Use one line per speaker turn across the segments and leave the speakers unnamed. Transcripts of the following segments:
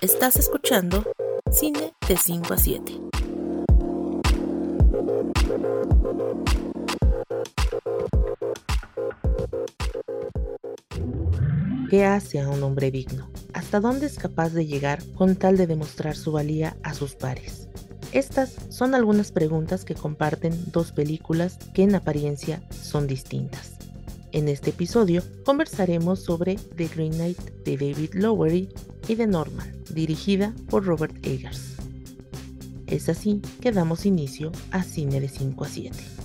Estás escuchando Cine de 5 a 7. ¿Qué hace a un hombre digno? ¿Hasta dónde es capaz de llegar con tal de demostrar su valía a sus pares? Estas son algunas preguntas que comparten dos películas que en apariencia son distintas. En este episodio conversaremos sobre The Green Knight de David Lowery y The Norman, dirigida por Robert Eggers. Es así que damos inicio a Cine de 5 a 7.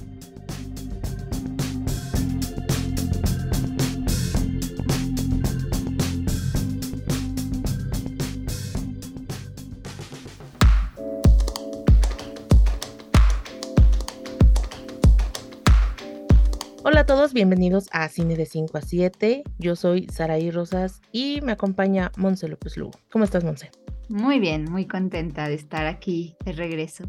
Todos, bienvenidos a Cine de 5 a 7. Yo soy Saraí Rosas y me acompaña Monse López Lugo. ¿Cómo estás, Monse?
Muy bien, muy contenta de estar aquí de regreso.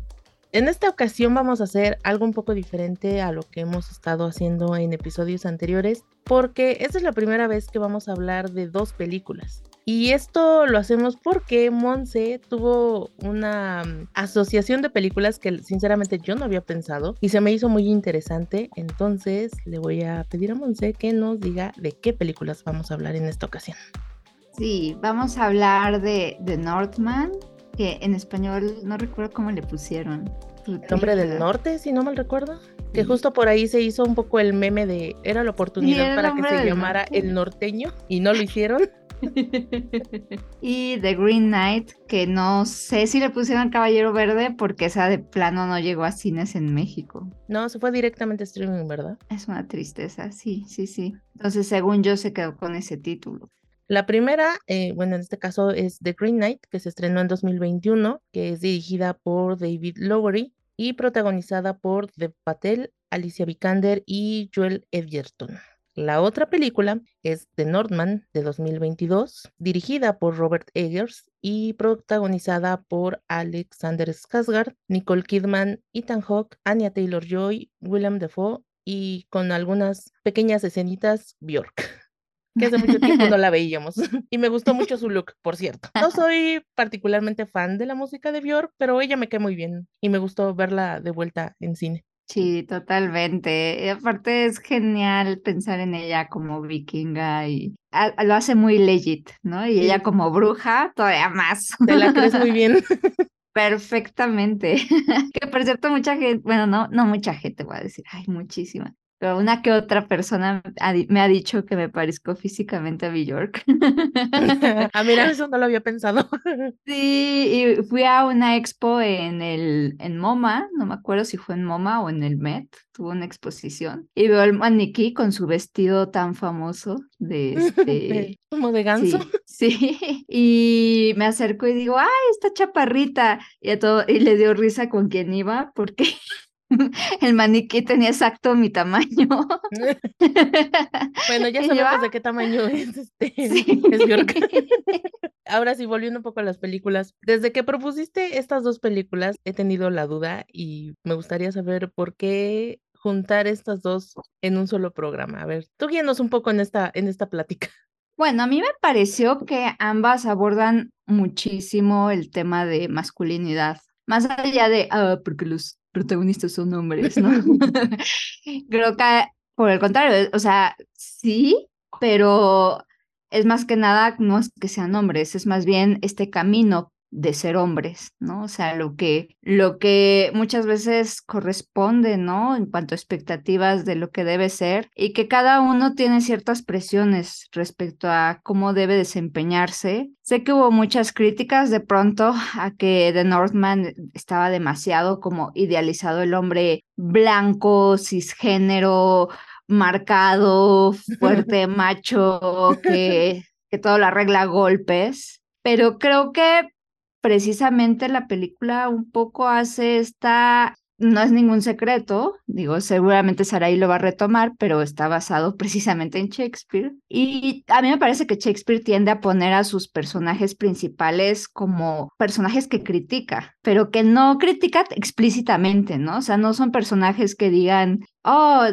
En esta ocasión vamos a hacer algo un poco diferente a lo que hemos estado haciendo en episodios anteriores, porque esta es la primera vez que vamos a hablar de dos películas. Y esto lo hacemos porque Monse tuvo una mm, asociación de películas que sinceramente yo no había pensado y se me hizo muy interesante. Entonces le voy a pedir a Monse que nos diga de qué películas vamos a hablar en esta ocasión.
Sí, vamos a hablar de The Northman, que en español no recuerdo cómo le pusieron.
El hombre del norte, si no mal recuerdo. Que justo por ahí se hizo un poco el meme de era la oportunidad para que se llamara El Norteño y no lo hicieron.
y The Green Knight, que no sé si le pusieron Caballero Verde porque esa de plano no llegó a cines en México.
No, se fue directamente a streaming, ¿verdad?
Es una tristeza, sí, sí, sí. Entonces, según yo, se quedó con ese título.
La primera, eh, bueno, en este caso es The Green Knight, que se estrenó en 2021, que es dirigida por David Lowery y protagonizada por Dev Patel, Alicia Vikander y Joel Edgerton. La otra película es The Northman de 2022, dirigida por Robert Eggers y protagonizada por Alexander Skarsgård, Nicole Kidman, Ethan Hawke, Anya Taylor-Joy, William Defoe y con algunas pequeñas escenitas Bjork que hace mucho tiempo no la veíamos. Y me gustó mucho su look, por cierto. No soy particularmente fan de la música de Björk, pero ella me cae muy bien y me gustó verla de vuelta en cine.
Sí, totalmente. Y aparte es genial pensar en ella como vikinga y lo hace muy legit, ¿no? Y ella como bruja, todavía más.
Te la crees muy bien.
Perfectamente. que por cierto, mucha gente, bueno, no, no mucha gente, voy a decir, hay muchísima una que otra persona me ha dicho que me parezco físicamente a Bjork.
ah, mira, eso no lo había pensado.
sí, y fui a una expo en el en MoMA, no me acuerdo si fue en MoMA o en el Met, tuvo una exposición y veo al maniquí con su vestido tan famoso de este
como de ganso.
Sí, sí, y me acerco y digo, "Ay, esta chaparrita." Y a todo y le dio risa con quien iba porque el maniquí tenía exacto mi tamaño.
bueno, ya sabemos de qué tamaño es este Ahora sí, volviendo un poco a las películas. Desde que propusiste estas dos películas, he tenido la duda y me gustaría saber por qué juntar estas dos en un solo programa. A ver, tú guíanos un poco en esta, en esta plática.
Bueno, a mí me pareció que ambas abordan muchísimo el tema de masculinidad. Más allá de, ah, porque los protagonistas son hombres, ¿no? Creo que por el contrario, o sea, sí, pero es más que nada, no es que sean hombres, es más bien este camino de ser hombres, ¿no? O sea, lo que, lo que muchas veces corresponde, ¿no? En cuanto a expectativas de lo que debe ser y que cada uno tiene ciertas presiones respecto a cómo debe desempeñarse. Sé que hubo muchas críticas de pronto a que The Northman estaba demasiado como idealizado el hombre blanco, cisgénero, marcado, fuerte, macho, que, que todo lo arregla a golpes. Pero creo que precisamente la película un poco hace esta, no es ningún secreto, digo, seguramente Sarai lo va a retomar, pero está basado precisamente en Shakespeare. Y a mí me parece que Shakespeare tiende a poner a sus personajes principales como personajes que critica, pero que no critica explícitamente, ¿no? O sea, no son personajes que digan, oh,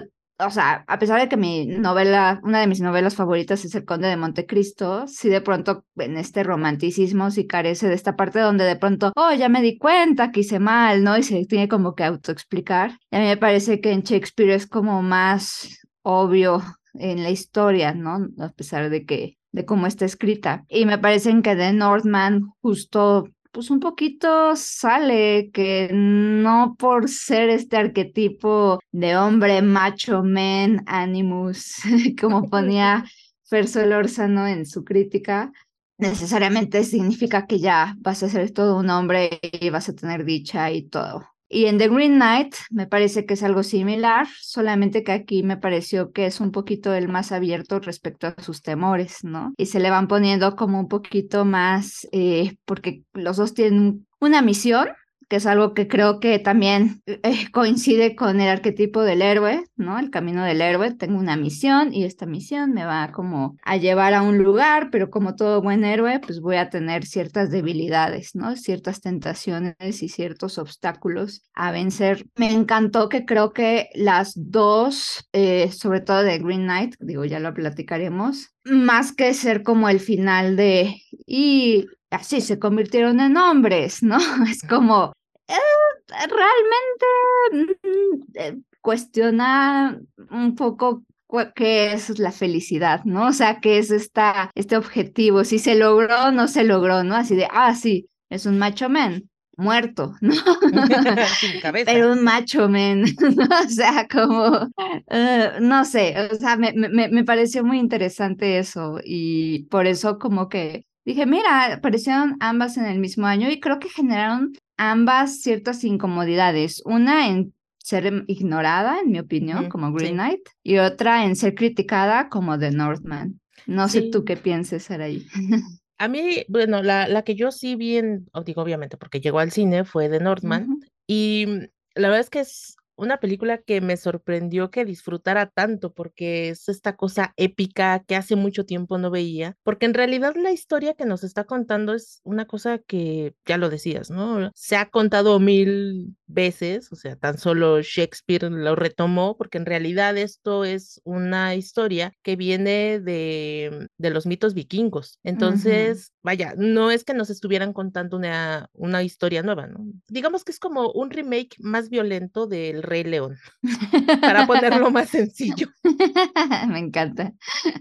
o sea, a pesar de que mi novela, una de mis novelas favoritas es El Conde de Montecristo, sí de pronto en este romanticismo sí carece de esta parte donde de pronto, oh, ya me di cuenta que hice mal, ¿no? Y se tiene como que autoexplicar. Y a mí me parece que en Shakespeare es como más obvio en la historia, ¿no? A pesar de que de cómo está escrita. Y me parece que The Northman justo pues un poquito sale que no por ser este arquetipo de hombre macho, man, animus, como ponía Fer Solórzano en su crítica, necesariamente significa que ya vas a ser todo un hombre y vas a tener dicha y todo. Y en The Green Knight me parece que es algo similar, solamente que aquí me pareció que es un poquito el más abierto respecto a sus temores, ¿no? Y se le van poniendo como un poquito más, eh, porque los dos tienen una misión que es algo que creo que también eh, coincide con el arquetipo del héroe, ¿no? El camino del héroe. Tengo una misión y esta misión me va como a llevar a un lugar, pero como todo buen héroe, pues voy a tener ciertas debilidades, ¿no? Ciertas tentaciones y ciertos obstáculos a vencer. Me encantó que creo que las dos, eh, sobre todo de Green Knight, digo, ya lo platicaremos, más que ser como el final de y así se convirtieron en hombres, ¿no? Es como eh, realmente mm, eh, cuestiona un poco qué es la felicidad, ¿no? O sea, qué es esta, este objetivo, si se logró o no se logró, ¿no? Así de, ah, sí, es un macho men, muerto, ¿no? Pero un macho men, o sea, como, eh, no sé, o sea, me, me, me pareció muy interesante eso y por eso como que dije, mira, aparecieron ambas en el mismo año y creo que generaron ambas ciertas incomodidades. Una en ser ignorada, en mi opinión, como Green Knight, y otra en ser criticada como The Northman. No sé tú qué pienses, ahí.
A mí, bueno, la, la que yo sí vi en, digo, obviamente, porque llegó al cine, fue The Northman, y la verdad es que es una película que me sorprendió que disfrutara tanto porque es esta cosa épica que hace mucho tiempo no veía, porque en realidad la historia que nos está contando es una cosa que ya lo decías, ¿no? Se ha contado mil veces, o sea, tan solo Shakespeare lo retomó, porque en realidad esto es una historia que viene de, de los mitos vikingos. Entonces, vaya, no es que nos estuvieran contando una, una historia nueva, ¿no? Digamos que es como un remake más violento del Rey León, para ponerlo más sencillo.
Me encanta.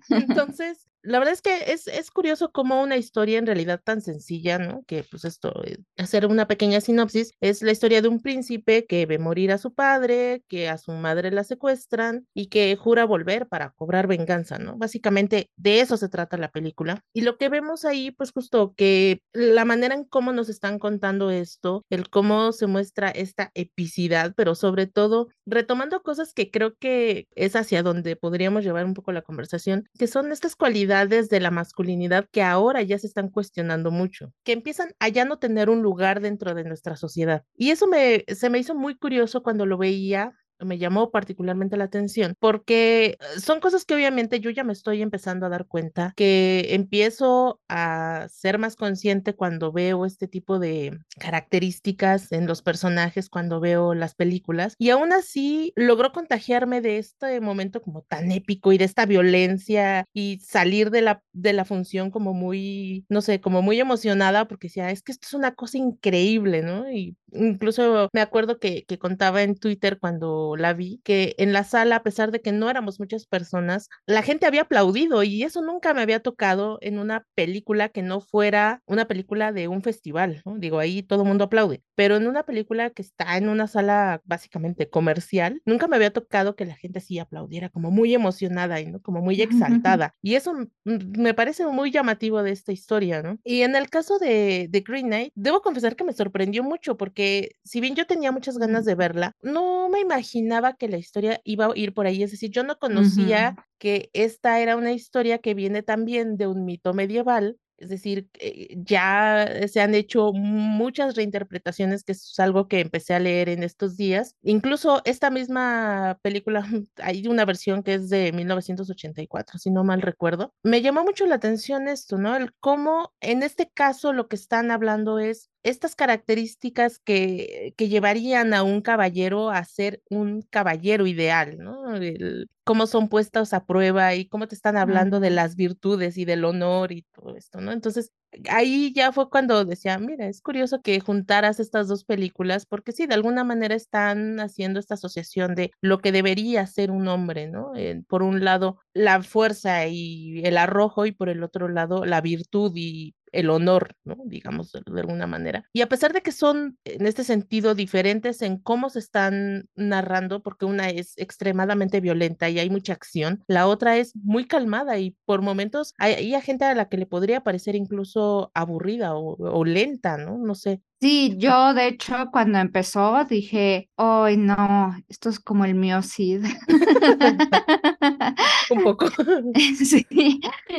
Entonces, la verdad es que es, es curioso cómo una historia en realidad tan sencilla, ¿no? Que pues esto, eh, hacer una pequeña sinopsis, es la historia de un príncipe que ve morir a su padre, que a su madre la secuestran y que jura volver para cobrar venganza, ¿no? Básicamente de eso se trata la película. Y lo que vemos ahí, pues justo que la manera en cómo nos están contando esto, el cómo se muestra esta epicidad, pero sobre todo retomando cosas que creo que es hacia donde podríamos llevar un poco la conversación, que son estas cualidades de la masculinidad que ahora ya se están cuestionando mucho, que empiezan a ya no tener un lugar dentro de nuestra sociedad. Y eso me, se me hizo muy curioso cuando lo veía me llamó particularmente la atención porque eh, son cosas que obviamente yo ya me estoy empezando a dar cuenta, que empiezo a ser más consciente cuando veo este tipo de características en los personajes, cuando veo las películas y aún así logró contagiarme de este momento como tan épico y de esta violencia y salir de la, de la función como muy, no sé, como muy emocionada porque decía, es que esto es una cosa increíble, ¿no? Y incluso me acuerdo que, que contaba en Twitter cuando la vi, que en la sala, a pesar de que no éramos muchas personas, la gente había aplaudido y eso nunca me había tocado en una película que no fuera una película de un festival, ¿no? Digo, ahí todo el mundo aplaude, pero en una película que está en una sala básicamente comercial, nunca me había tocado que la gente sí aplaudiera como muy emocionada y ¿no? como muy exaltada. Y eso me parece muy llamativo de esta historia, ¿no? Y en el caso de, de Green Knight, debo confesar que me sorprendió mucho porque si bien yo tenía muchas ganas de verla, no me imaginé que la historia iba a ir por ahí. Es decir, yo no conocía que esta era una historia que viene también de un mito medieval. Es decir, eh, ya se han hecho muchas reinterpretaciones, que es algo que empecé a leer en estos días. Incluso esta misma película, hay una versión que es de 1984, si no mal recuerdo. Me llamó mucho la atención esto, ¿no? El cómo en este caso lo que están hablando es estas características que, que llevarían a un caballero a ser un caballero ideal, ¿no? El, cómo son puestos a prueba y cómo te están hablando de las virtudes y del honor y todo esto, ¿no? Entonces, ahí ya fue cuando decía, mira, es curioso que juntaras estas dos películas, porque sí, de alguna manera están haciendo esta asociación de lo que debería ser un hombre, ¿no? Eh, por un lado, la fuerza y el arrojo y por el otro lado, la virtud y el honor, ¿no? Digamos de, alguna manera. Y a pesar de que son en este sentido diferentes en cómo se están narrando, porque una es extremadamente violenta y hay mucha acción, la otra es muy calmada y por momentos hay, hay gente a la que le podría parecer incluso aburrida o, o lenta, ¿no? No sé.
Sí, yo de hecho cuando empezó dije, ¡ay no! Esto es como el mío Cid.
Un poco.
Sí,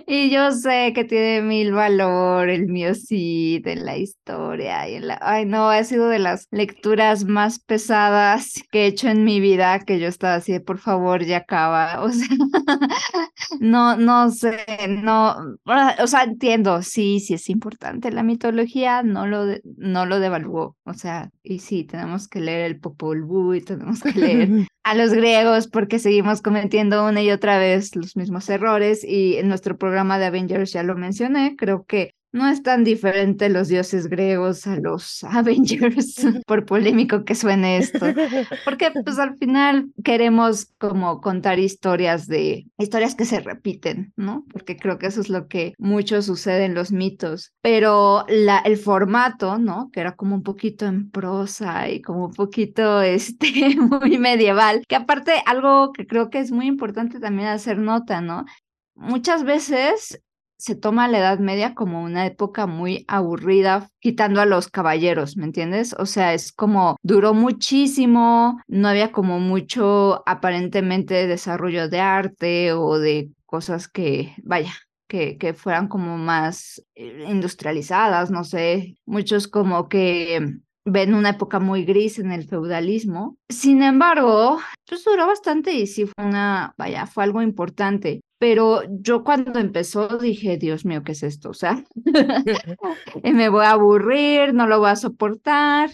y yo sé que tiene mil valor el mío Cid en la historia. Y en la... Ay no, ha sido de las lecturas más pesadas que he hecho en mi vida, que yo estaba así, por favor, ya acaba. O sea, no, no sé, no, o sea, entiendo, sí, sí es importante la mitología, no lo, no lo devaluó, o sea, y sí, tenemos que leer el Popol Vuh y tenemos que leer a los griegos porque seguimos cometiendo una y otra vez los mismos errores y en nuestro programa de Avengers ya lo mencioné, creo que no es tan diferente los dioses griegos a los Avengers, por polémico que suene esto, porque pues al final queremos como contar historias de historias que se repiten, ¿no? Porque creo que eso es lo que mucho sucede en los mitos, pero la el formato, ¿no? Que era como un poquito en prosa y como un poquito este muy medieval, que aparte algo que creo que es muy importante también hacer nota, ¿no? Muchas veces se toma la Edad Media como una época muy aburrida, quitando a los caballeros, ¿me entiendes? O sea, es como duró muchísimo, no había como mucho aparentemente desarrollo de arte o de cosas que, vaya, que, que, fueran como más eh, industrializadas, no sé, muchos como que ven una época muy gris en el feudalismo. Sin embargo, pues duró bastante y sí fue una, vaya, fue algo importante. Pero yo cuando empezó dije, Dios mío, ¿qué es esto? O sea, me voy a aburrir, no lo voy a soportar.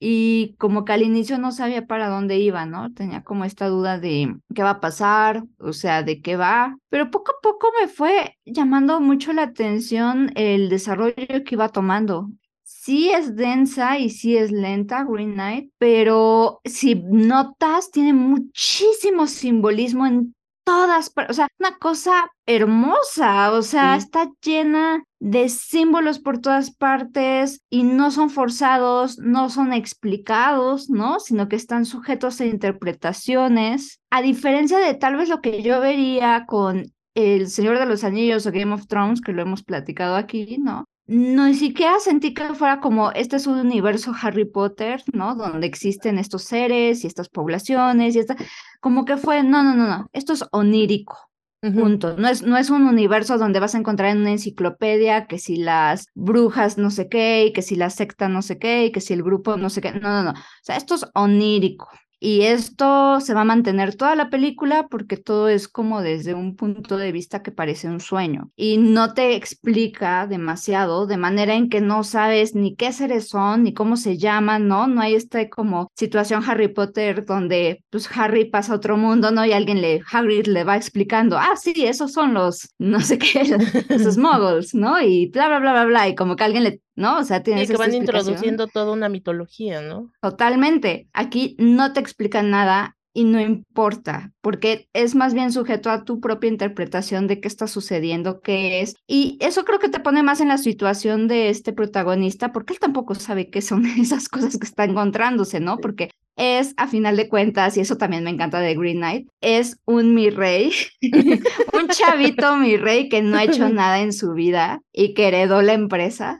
Y como que al inicio no sabía para dónde iba, ¿no? Tenía como esta duda de qué va a pasar, o sea, de qué va. Pero poco a poco me fue llamando mucho la atención el desarrollo que iba tomando sí es densa y sí es lenta Green Knight, pero si notas, tiene muchísimo simbolismo en todas o sea, una cosa hermosa, o sea, sí. está llena de símbolos por todas partes y no son forzados, no son explicados, ¿no? Sino que están sujetos a interpretaciones, a diferencia de tal vez lo que yo vería con El Señor de los Anillos o Game of Thrones, que lo hemos platicado aquí, ¿no? No ni siquiera sentí que fuera como este es un universo Harry Potter, ¿no? Donde existen estos seres y estas poblaciones y esta, como que fue, no, no, no, no, esto es onírico. Uh -huh. Punto. No es, no es un universo donde vas a encontrar en una enciclopedia que si las brujas no sé qué, y que si la secta no sé qué, y que si el grupo no sé qué. No, no, no. O sea, esto es onírico. Y esto se va a mantener toda la película porque todo es como desde un punto de vista que parece un sueño y no te explica demasiado de manera en que no sabes ni qué seres son ni cómo se llaman, ¿no? No hay esta como situación Harry Potter donde pues Harry pasa a otro mundo, ¿no? Y alguien le, Hagrid le va explicando, ah, sí, esos son los, no sé qué, los muggles, ¿no? Y bla, bla, bla, bla, bla, y como que alguien le ¿no? O sea, tienes
sí, que van introduciendo toda una mitología, ¿no?
Totalmente. Aquí no te explican nada y no importa, porque es más bien sujeto a tu propia interpretación de qué está sucediendo, qué es. Y eso creo que te pone más en la situación de este protagonista, porque él tampoco sabe qué son esas cosas que está encontrándose, ¿no? Porque es, a final de cuentas, y eso también me encanta de Green Knight, es un mi rey, un chavito mi rey que no ha hecho nada en su vida y que heredó la empresa.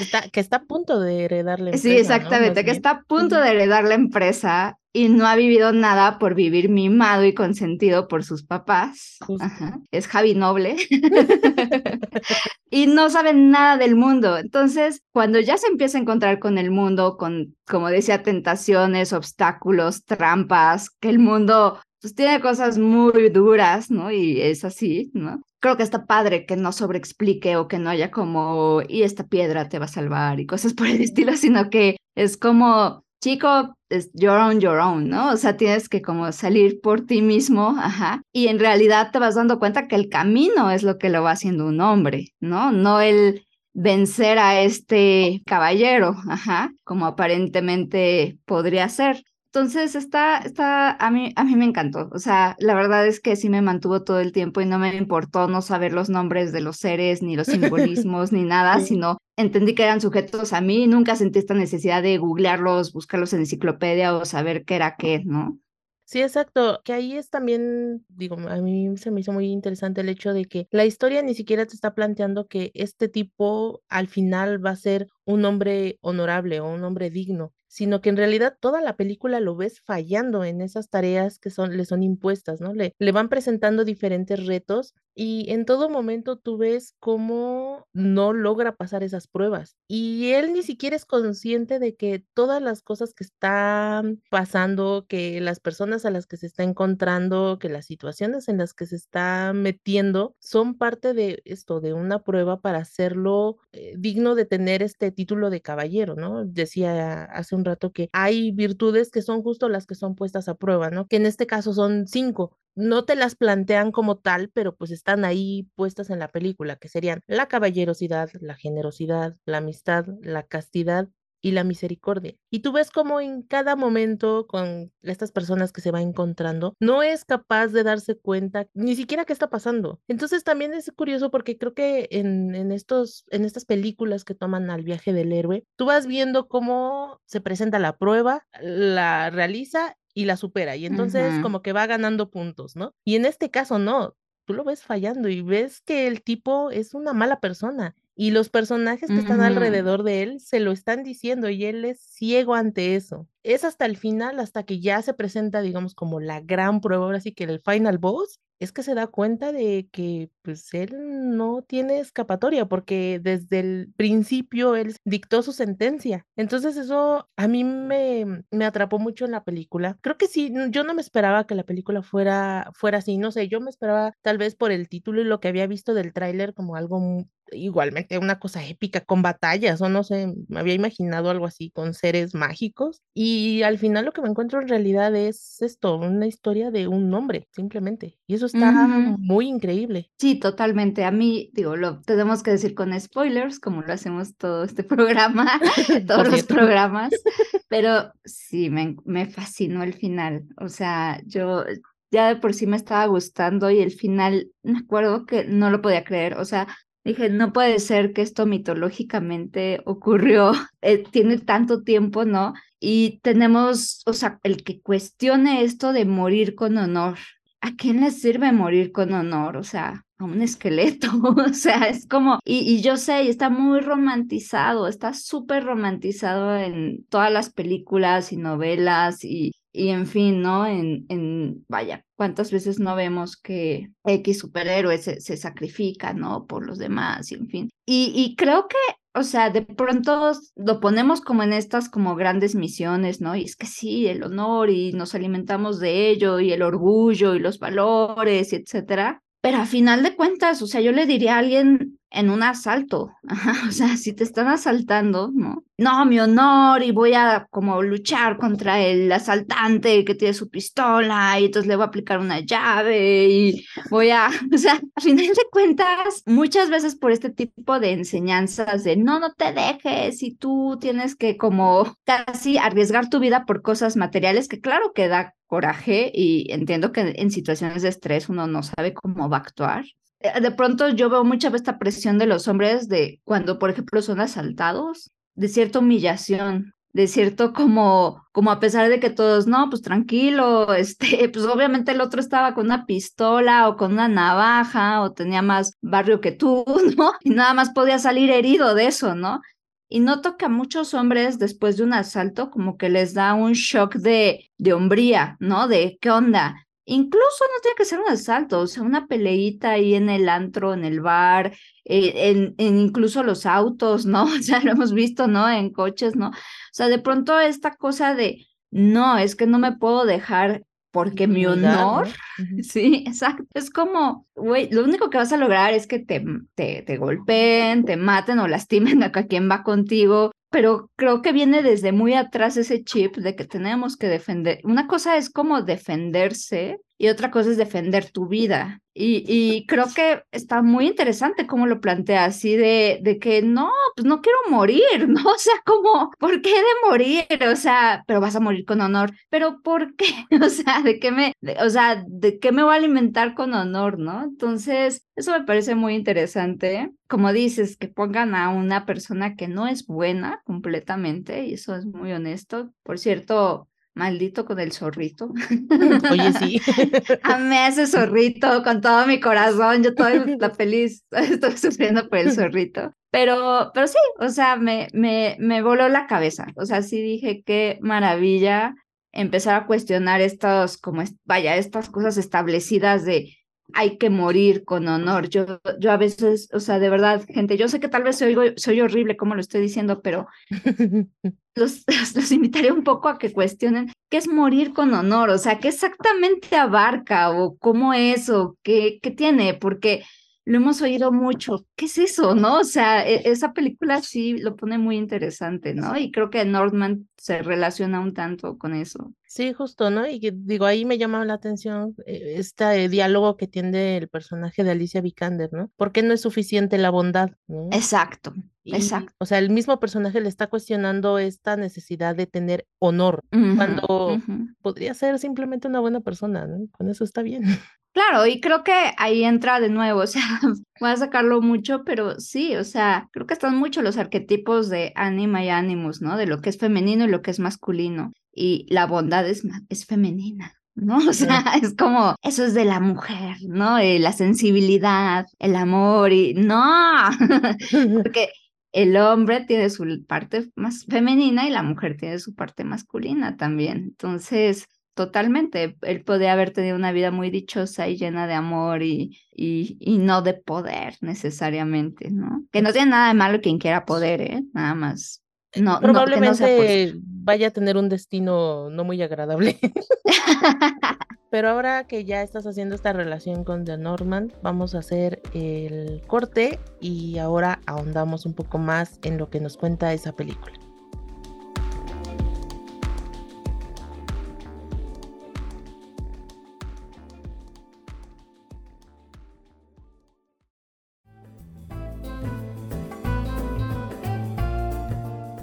Está, que está a punto de heredar la empresa.
Sí, exactamente, ¿no? que está a punto de heredar la empresa y no ha vivido nada por vivir mimado y consentido por sus papás. Ajá. Es Javi Noble. y no sabe nada del mundo. Entonces, cuando ya se empieza a encontrar con el mundo, con, como decía, tentaciones, obstáculos, trampas, que el mundo pues tiene cosas muy duras, ¿no? Y es así, ¿no? Creo que está padre que no sobreexplique o que no haya como, y esta piedra te va a salvar y cosas por el estilo, sino que es como, chico, es your own, your own, ¿no? O sea, tienes que como salir por ti mismo, ajá, y en realidad te vas dando cuenta que el camino es lo que lo va haciendo un hombre, ¿no? No el vencer a este caballero, ajá, como aparentemente podría ser. Entonces está, está, a mí, a mí me encantó. O sea, la verdad es que sí me mantuvo todo el tiempo y no me importó no saber los nombres de los seres, ni los simbolismos, ni nada, sino entendí que eran sujetos a mí. Nunca sentí esta necesidad de googlearlos, buscarlos en enciclopedia o saber qué era qué, ¿no?
Sí, exacto, que ahí es también, digo, a mí se me hizo muy interesante el hecho de que la historia ni siquiera te está planteando que este tipo al final va a ser un hombre honorable o un hombre digno, sino que en realidad toda la película lo ves fallando en esas tareas que son, le son impuestas, ¿no? Le, le van presentando diferentes retos y en todo momento tú ves cómo no logra pasar esas pruebas. Y él ni siquiera es consciente de que todas las cosas que están pasando, que las personas a las que se está encontrando, que las situaciones en las que se está metiendo, son parte de esto, de una prueba para hacerlo eh, digno de tener este título de caballero, ¿no? Decía hace rato que hay virtudes que son justo las que son puestas a prueba, ¿no? Que en este caso son cinco. No te las plantean como tal, pero pues están ahí puestas en la película, que serían la caballerosidad, la generosidad, la amistad, la castidad y la misericordia. Y tú ves cómo en cada momento con estas personas que se va encontrando, no es capaz de darse cuenta ni siquiera qué está pasando. Entonces también es curioso porque creo que en, en, estos, en estas películas que toman al viaje del héroe, tú vas viendo cómo se presenta la prueba, la realiza y la supera. Y entonces uh -huh. como que va ganando puntos, ¿no? Y en este caso no, tú lo ves fallando y ves que el tipo es una mala persona y los personajes que uh -huh. están alrededor de él se lo están diciendo y él es ciego ante eso. Es hasta el final, hasta que ya se presenta, digamos, como la gran prueba, ahora sí que el final boss, es que se da cuenta de que pues él no tiene escapatoria porque desde el principio él dictó su sentencia. Entonces eso a mí me, me atrapó mucho en la película. Creo que sí, yo no me esperaba que la película fuera, fuera así, no sé, yo me esperaba tal vez por el título y lo que había visto del tráiler como algo igualmente una cosa épica con batallas o no sé, me había imaginado algo así con seres mágicos y al final lo que me encuentro en realidad es esto, una historia de un hombre simplemente y eso está muy increíble.
Sí, totalmente. A mí, digo, lo tenemos que decir con spoilers, como lo hacemos todo este programa, todos los programas, pero sí, me, me fascinó el final. O sea, yo ya de por sí me estaba gustando y el final, me acuerdo que no lo podía creer. O sea, Dije, no puede ser que esto mitológicamente ocurrió, eh, tiene tanto tiempo, ¿no? Y tenemos, o sea, el que cuestione esto de morir con honor. ¿A quién le sirve morir con honor? O sea, a un esqueleto, o sea, es como, y, y yo sé, está muy romantizado, está súper romantizado en todas las películas y novelas y, y en fin, ¿no? En, en, vaya, cuántas veces no vemos que X superhéroe se, se sacrifica, ¿no? Por los demás, y en fin. Y, y creo que o sea, de pronto lo ponemos como en estas como grandes misiones, ¿no? Y es que sí, el honor y nos alimentamos de ello y el orgullo y los valores, y etcétera. Pero a final de cuentas, o sea, yo le diría a alguien en un asalto, o sea, si te están asaltando, ¿no? No, mi honor, y voy a como luchar contra el asaltante que tiene su pistola, y entonces le voy a aplicar una llave, y voy a, o sea, a final de cuentas, muchas veces por este tipo de enseñanzas de no, no te dejes, y tú tienes que como casi arriesgar tu vida por cosas materiales, que claro que da coraje, y entiendo que en situaciones de estrés uno no sabe cómo va a actuar, de pronto yo veo mucha esta presión de los hombres de cuando, por ejemplo, son asaltados, de cierta humillación, de cierto como, como a pesar de que todos, no, pues tranquilo, este, pues obviamente el otro estaba con una pistola o con una navaja o tenía más barrio que tú, ¿no? Y nada más podía salir herido de eso, ¿no? Y noto que a muchos hombres después de un asalto como que les da un shock de, de hombría, ¿no? De, ¿qué onda? Incluso no tiene que ser un asalto, o sea, una peleita ahí en el antro, en el bar, eh, en, en, incluso los autos, ¿no? O sea, lo hemos visto, ¿no? En coches, ¿no? O sea, de pronto esta cosa de, no, es que no me puedo dejar porque mi honor, sí, exacto, es como, güey, lo único que vas a lograr es que te, te, te golpeen, te maten o lastimen a quien va contigo, pero creo que viene desde muy atrás ese chip de que tenemos que defender. Una cosa es como defenderse y otra cosa es defender tu vida. Y, y creo que está muy interesante cómo lo plantea, así de, de que no, pues no quiero morir, ¿no? O sea, como, ¿por qué de morir? O sea, pero vas a morir con honor, pero ¿por qué? O sea, ¿de qué me, o sea, de qué me voy a alimentar con honor, ¿no? Entonces, eso me parece muy interesante. Como dices, que pongan a una persona que no es buena completamente, y eso es muy honesto. Por cierto, Maldito con el zorrito.
Oye, sí.
Amé ese zorrito con todo mi corazón. Yo estoy la feliz, estoy sufriendo por el zorrito. Pero, pero sí, o sea, me, me, me voló la cabeza. O sea, sí dije qué maravilla empezar a cuestionar estas, como, vaya, estas cosas establecidas de hay que morir con honor. Yo, yo a veces, o sea, de verdad, gente, yo sé que tal vez soy, soy horrible como lo estoy diciendo, pero los, los invitaré un poco a que cuestionen qué es morir con honor, o sea, qué exactamente abarca o cómo es o qué, qué tiene, porque lo hemos oído mucho. ¿Qué es eso, no? O sea, e, esa película sí lo pone muy interesante, ¿no? Y creo que Nordman se relaciona un tanto con eso.
Sí, justo, ¿no? Y digo, ahí me llama la atención eh, este diálogo que tiene el personaje de Alicia Vikander, ¿no? ¿Por qué no es suficiente la bondad?
Exacto, exacto.
O sea, el mismo personaje le está cuestionando esta necesidad de tener honor, cuando podría ser simplemente una buena persona, ¿no? Con eso está bien.
Claro, y creo que ahí entra de nuevo, o sea, voy a sacarlo mucho, pero sí, o sea, creo que están mucho los arquetipos de anima y animus, ¿no? De lo que es femenino y lo que es masculino. Y la bondad es, es femenina. ¿no? O sea, es como, eso es de la mujer, ¿no? Eh, la sensibilidad, el amor y no, porque el hombre tiene su parte más femenina y la mujer tiene su parte masculina también. Entonces, totalmente. Él podría haber tenido una vida muy dichosa y llena de amor y, y, y, no de poder necesariamente, ¿no? Que no tiene nada de malo quien quiera poder, ¿eh? Nada más. No,
Probablemente vaya a tener un destino no muy agradable. Pero ahora que ya estás haciendo esta relación con The Norman, vamos a hacer el corte y ahora ahondamos un poco más en lo que nos cuenta esa película.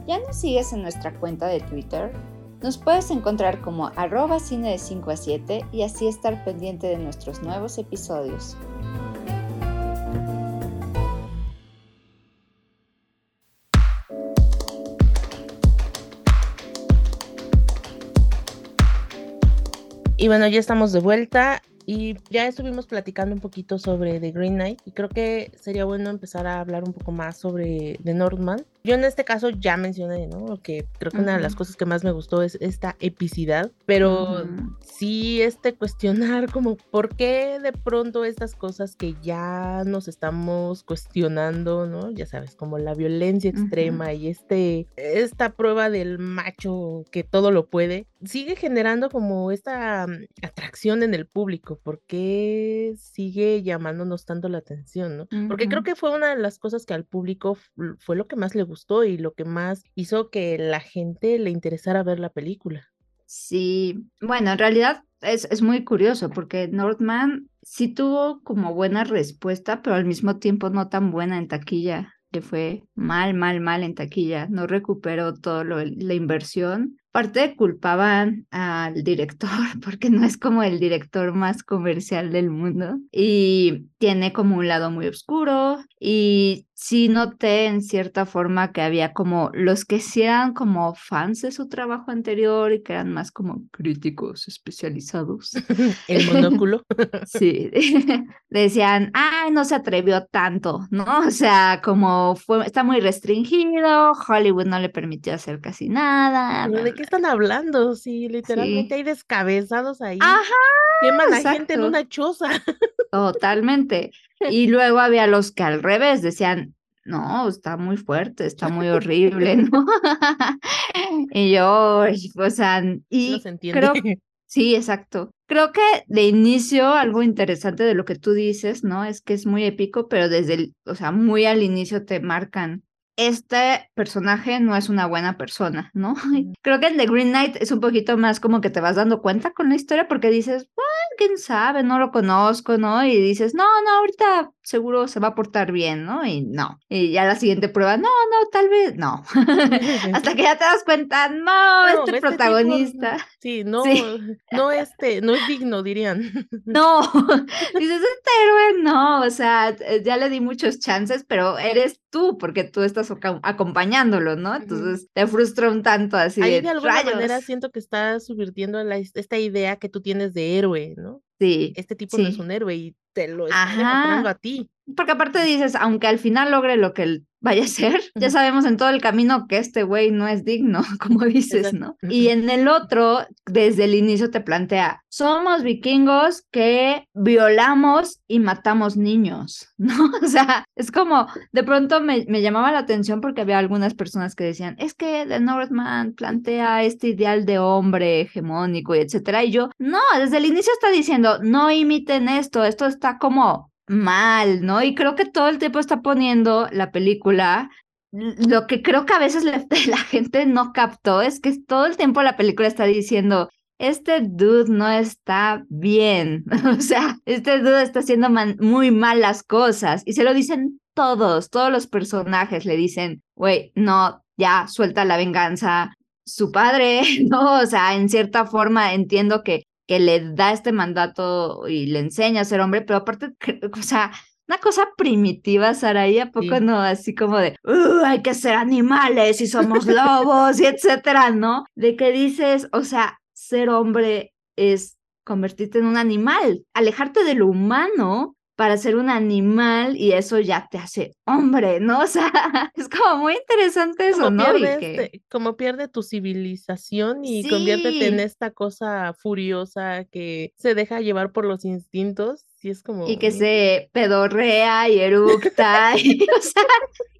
¿Ya nos sigues en nuestra cuenta de Twitter? Nos puedes encontrar como arroba cine de 5 a 7 y así estar pendiente de nuestros nuevos episodios.
Y bueno, ya estamos de vuelta y ya estuvimos platicando un poquito sobre The Green Knight y creo que sería bueno empezar a hablar un poco más sobre The Northman. Yo en este caso ya mencioné, ¿no? Que creo que una de las cosas que más me gustó es esta epicidad, pero sí este cuestionar como por qué de pronto estas cosas que ya nos estamos cuestionando, ¿no? Ya sabes, como la violencia extrema y este esta prueba del macho que todo lo puede, sigue generando como esta mm, atracción en el público por qué sigue llamándonos tanto la atención, ¿no? Porque creo que fue una de las cosas que al público fue lo que más le gustó y lo que más hizo que la gente le interesara ver la película.
Sí, bueno, en realidad es, es muy curioso porque Northman sí tuvo como buena respuesta, pero al mismo tiempo no tan buena en taquilla que fue mal, mal, mal en taquilla, no recuperó todo lo, la inversión Aparte culpaban al director porque no es como el director más comercial del mundo y tiene como un lado muy oscuro y sí noté en cierta forma que había como los que sean como fans de su trabajo anterior y que eran más como críticos especializados.
El monóculo.
sí, decían, ay, no se atrevió tanto, ¿no? O sea, como fue, está muy restringido, Hollywood no le permitió hacer casi nada.
¿De qué están hablando? Sí, literalmente hay descabezados ahí. Ajá. Queman a gente en una choza.
Totalmente. Y luego había los que al revés decían, no, está muy fuerte, está muy horrible, ¿no? y yo, o sea, y creo, sí, exacto. Creo que de inicio algo interesante de lo que tú dices, ¿no? Es que es muy épico, pero desde el, o sea, muy al inicio te marcan este personaje no es una buena persona, ¿no? Creo que en The Green Knight es un poquito más como que te vas dando cuenta con la historia porque dices, bueno, quién sabe, no lo conozco, ¿no? Y dices, no, no, ahorita seguro se va a portar bien, ¿no? Y no. Y ya la siguiente prueba, no, no, tal vez no. Hasta que ya te das cuenta, no, este, este protagonista.
sí, no, no este, no es digno, dirían.
no, dices, este héroe no, o sea, ya le di muchos chances, pero eres tú, porque tú estás acompañándolo, ¿no? Entonces te frustra un tanto así.
Ahí
de,
alguna manera siento que estás subvirtiendo esta idea que tú tienes de héroe, ¿no?
Sí.
Este tipo no es un héroe y te lo está demostrando a ti.
Porque aparte dices, aunque al final logre lo que vaya a ser, ya sabemos en todo el camino que este güey no es digno, como dices, ¿no? Y en el otro, desde el inicio te plantea, somos vikingos que violamos y matamos niños, ¿no? O sea, es como, de pronto me, me llamaba la atención porque había algunas personas que decían, es que The Northman plantea este ideal de hombre hegemónico y etcétera, y yo, no, desde el inicio está diciendo, no imiten esto, esto está como mal, ¿no? Y creo que todo el tiempo está poniendo la película. Lo que creo que a veces la gente no captó es que todo el tiempo la película está diciendo, este dude no está bien, o sea, este dude está haciendo muy mal las cosas y se lo dicen todos, todos los personajes le dicen, güey, no, ya, suelta la venganza. Su padre, no, o sea, en cierta forma entiendo que que le da este mandato y le enseña a ser hombre, pero aparte, o sea, una cosa primitiva, Saraí, ¿a poco no? Así como de, uh, hay que ser animales y somos lobos y etcétera, ¿no? De que dices, o sea, ser hombre es convertirte en un animal, alejarte de lo humano para ser un animal y eso ya te hace hombre, ¿no? O sea, es como muy interesante eso, ¿no?
Este, como pierde tu civilización y conviértete en esta cosa furiosa que se deja llevar por los instintos. Y es como.
Y que se pedorrea y eructa. y, o sea,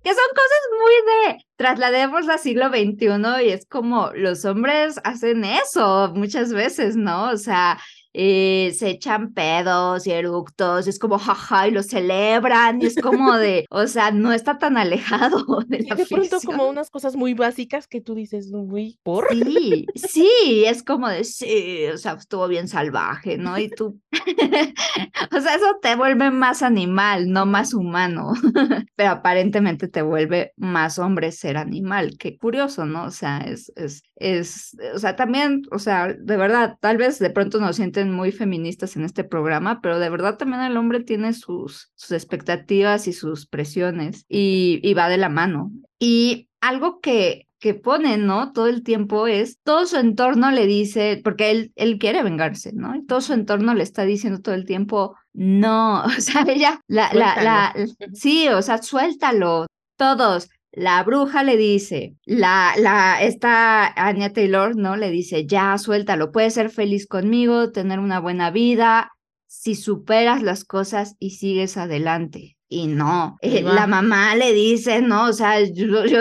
que son cosas muy de traslademos al siglo XXI y es como los hombres hacen eso muchas veces, ¿no? O sea, eh, se echan pedos y eructos, es como jaja y lo celebran, y es como de, o sea, no está tan alejado de la
y de pronto como unas cosas muy básicas que tú dices, uy, ¿por?
Sí, sí, es como de, sí, o sea, estuvo bien salvaje, ¿no? Y tú, o sea, eso te vuelve más animal, no más humano, pero aparentemente te vuelve más hombre ser animal, qué curioso, ¿no? O sea, es, es, es, o sea, también, o sea, de verdad, tal vez de pronto nos sienten muy feministas en este programa, pero de verdad también el hombre tiene sus, sus expectativas y sus presiones y, y va de la mano. Y algo que, que pone, ¿no? Todo el tiempo es, todo su entorno le dice, porque él, él quiere vengarse, ¿no? Y todo su entorno le está diciendo todo el tiempo, no, o sea, ella, la, la, la, sí, o sea, suéltalo, todos, la bruja le dice, la, la, esta Anya Taylor, ¿no? Le dice, ya, suéltalo, puedes ser feliz conmigo, tener una buena vida, si superas las cosas y sigues adelante. Y no, eh, la mamá le dice, no, o sea, yo, yo,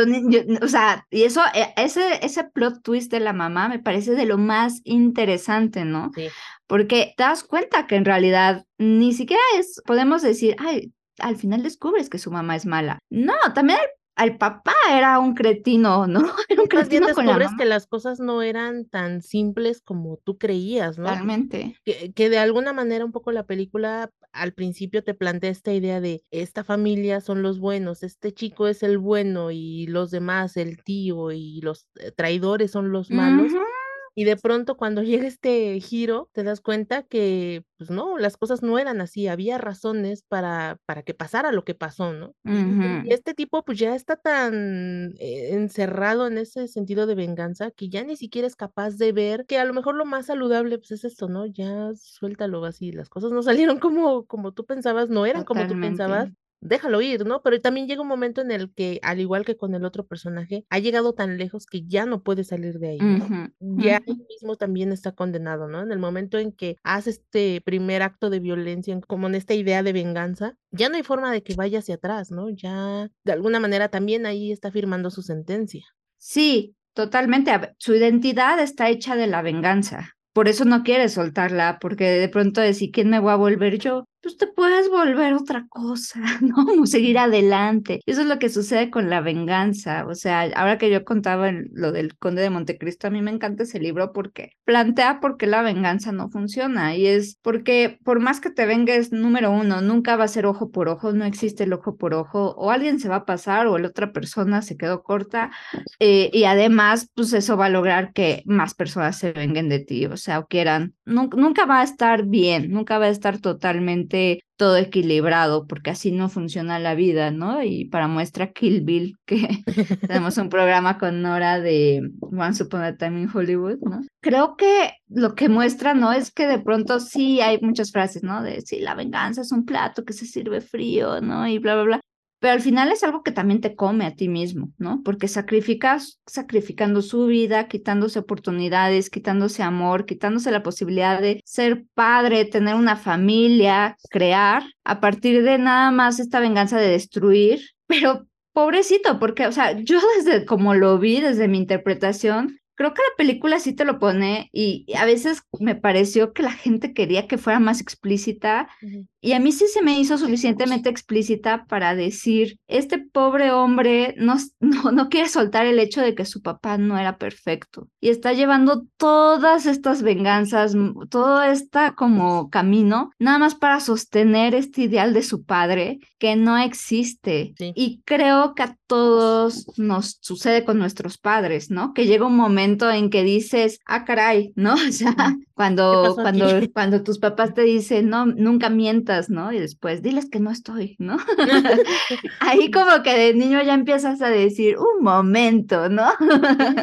o sea, y eso, e, ese, ese plot twist de la mamá me parece de lo más interesante, ¿no? Sí. Porque te das cuenta que en realidad ni siquiera es, podemos decir, ay, al final descubres que su mamá es mala. No, también al papá era un cretino, ¿no? Era un
cretino con descubres que las cosas no eran tan simples como tú creías, ¿no?
Realmente.
Que, que, de alguna manera un poco la película al principio te plantea esta idea de esta familia son los buenos, este chico es el bueno y los demás, el tío y los eh, traidores son los malos. Y de pronto cuando llega este giro, te das cuenta que, pues no, las cosas no eran así, había razones para, para que pasara lo que pasó, ¿no? Y este tipo pues ya está tan eh, encerrado en ese sentido de venganza que ya ni siquiera es capaz de ver que a lo mejor lo más saludable pues es esto, ¿no? Ya suéltalo así, las cosas no salieron como, como tú pensabas, no eran como tú pensabas déjalo ir, ¿no? Pero también llega un momento en el que, al igual que con el otro personaje, ha llegado tan lejos que ya no puede salir de ahí. ¿no? Ya él mismo también está condenado, ¿no? En el momento en que hace este primer acto de violencia, como en esta idea de venganza, ya no hay forma de que vaya hacia atrás, ¿no? Ya de alguna manera también ahí está firmando su sentencia.
Sí, totalmente. Su identidad está hecha de la venganza. por eso no quiere soltarla, porque de pronto decir, ¿quién me voy a volver yo? Pues te puedes volver otra cosa, ¿no? Seguir adelante. Eso es lo que sucede con la venganza. O sea, ahora que yo contaba lo del Conde de Montecristo, a mí me encanta ese libro porque plantea por qué la venganza no funciona. Y es porque por más que te vengues, número uno, nunca va a ser ojo por ojo, no existe el ojo por ojo, o alguien se va a pasar o la otra persona se quedó corta. Eh, y además, pues eso va a lograr que más personas se venguen de ti. O sea, o quieran, nunca va a estar bien, nunca va a estar totalmente todo equilibrado, porque así no funciona la vida, ¿no? Y para muestra Kill Bill, que tenemos un programa con Nora de Once Upon a Time in Hollywood, ¿no? Creo que lo que muestra, ¿no? Es que de pronto sí hay muchas frases, ¿no? De sí, la venganza es un plato que se sirve frío, ¿no? Y bla, bla, bla pero al final es algo que también te come a ti mismo, ¿no? Porque sacrificas, sacrificando su vida, quitándose oportunidades, quitándose amor, quitándose la posibilidad de ser padre, tener una familia, crear, a partir de nada más esta venganza de destruir, pero pobrecito, porque, o sea, yo desde como lo vi, desde mi interpretación, creo que la película sí te lo pone y a veces me pareció que la gente quería que fuera más explícita y a mí sí se me hizo suficientemente explícita para decir, este pobre hombre no, no, no quiere soltar el hecho de que su papá no era perfecto y está llevando todas estas venganzas, todo este como camino, nada más para sostener este ideal de su padre que no existe. Y creo que a todos nos sucede con nuestros padres, ¿no? Que llega un momento en que dices, ah, caray, ¿no? O sea, cuando, cuando, cuando tus papás te dicen, no, nunca mientas ¿no? Y después, diles que no estoy, ¿no? Ahí como que de niño ya empiezas a decir, un momento, ¿no?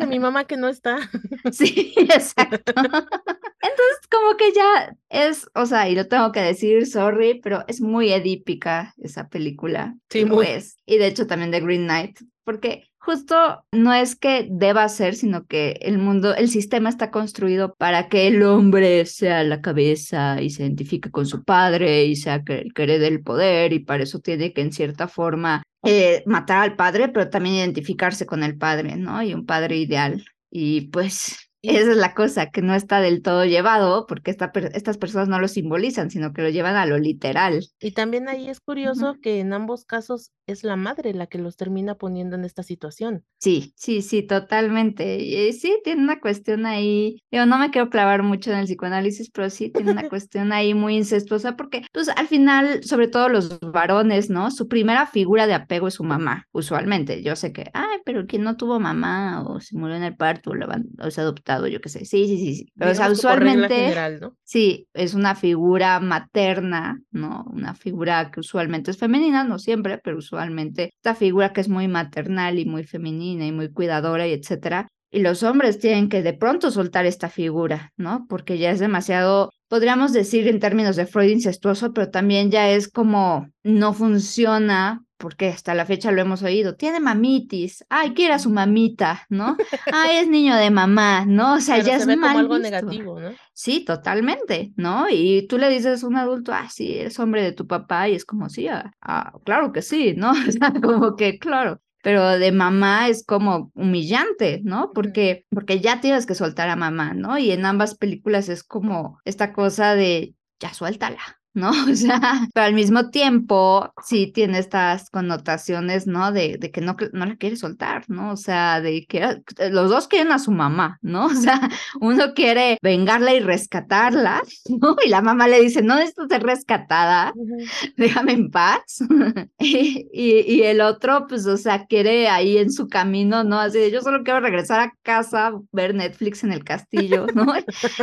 mi mamá que no está.
sí, exacto. Entonces, como que ya es, o sea, y lo tengo que decir, sorry, pero es muy edípica esa película. Sí, muy. Es. Y de hecho también de Green Knight, porque justo no es que deba ser, sino que el mundo, el sistema está construido para que el hombre sea la cabeza y se identifique con su padre y sea el que herede el poder y para eso tiene que en cierta forma eh, matar al padre, pero también identificarse con el padre, ¿no? Y un padre ideal. Y pues esa es la cosa, que no está del todo llevado, porque estas personas no lo simbolizan, sino que lo llevan a lo literal.
Y también ahí es curioso que en ambos casos es la madre la que los termina poniendo en esta situación.
Sí, sí, sí, totalmente. Y sí, tiene una cuestión ahí, yo no me quiero clavar mucho en el psicoanálisis, pero sí tiene una cuestión ahí muy incestuosa, porque pues al final, sobre todo los varones, ¿no? Su primera figura de apego es su mamá, usualmente. Yo sé que, ay, pero quien no tuvo mamá o se murió en el parto o, o se adoptó yo qué sé. Sí, sí, sí. sí. Pero, o sea, usualmente. Sí, es una figura materna, ¿no? Una figura que usualmente es femenina, no siempre, pero usualmente esta figura que es muy maternal y muy femenina y muy cuidadora y etcétera. Y los hombres tienen que de pronto soltar esta figura, ¿no? Porque ya es demasiado, podríamos decir en términos de Freud incestuoso, pero también ya es como no funciona porque hasta la fecha lo hemos oído, tiene mamitis, ay, quiere a su mamita, ¿no? Ay, es niño de mamá, ¿no? O sea, ya es mal algo negativo, ¿no? Sí, totalmente, ¿no? Y tú le dices a un adulto, ah, sí, es hombre de tu papá, y es como, sí, ah, ah claro que sí, ¿no? O sea, como que, claro, pero de mamá es como humillante, ¿no? Porque, porque ya tienes que soltar a mamá, ¿no? Y en ambas películas es como esta cosa de, ya suéltala, ¿no? O sea, pero al mismo tiempo sí tiene estas connotaciones, ¿no? De, de que no, no la quiere soltar, ¿no? O sea, de que eh, los dos quieren a su mamá, ¿no? O sea, uno quiere vengarla y rescatarla, ¿no? Y la mamá le dice, no necesito ser rescatada, déjame en paz. y, y, el otro, pues, o sea, quiere ahí en su camino, ¿no? Así de, yo solo quiero regresar a casa, ver Netflix en el castillo, ¿no?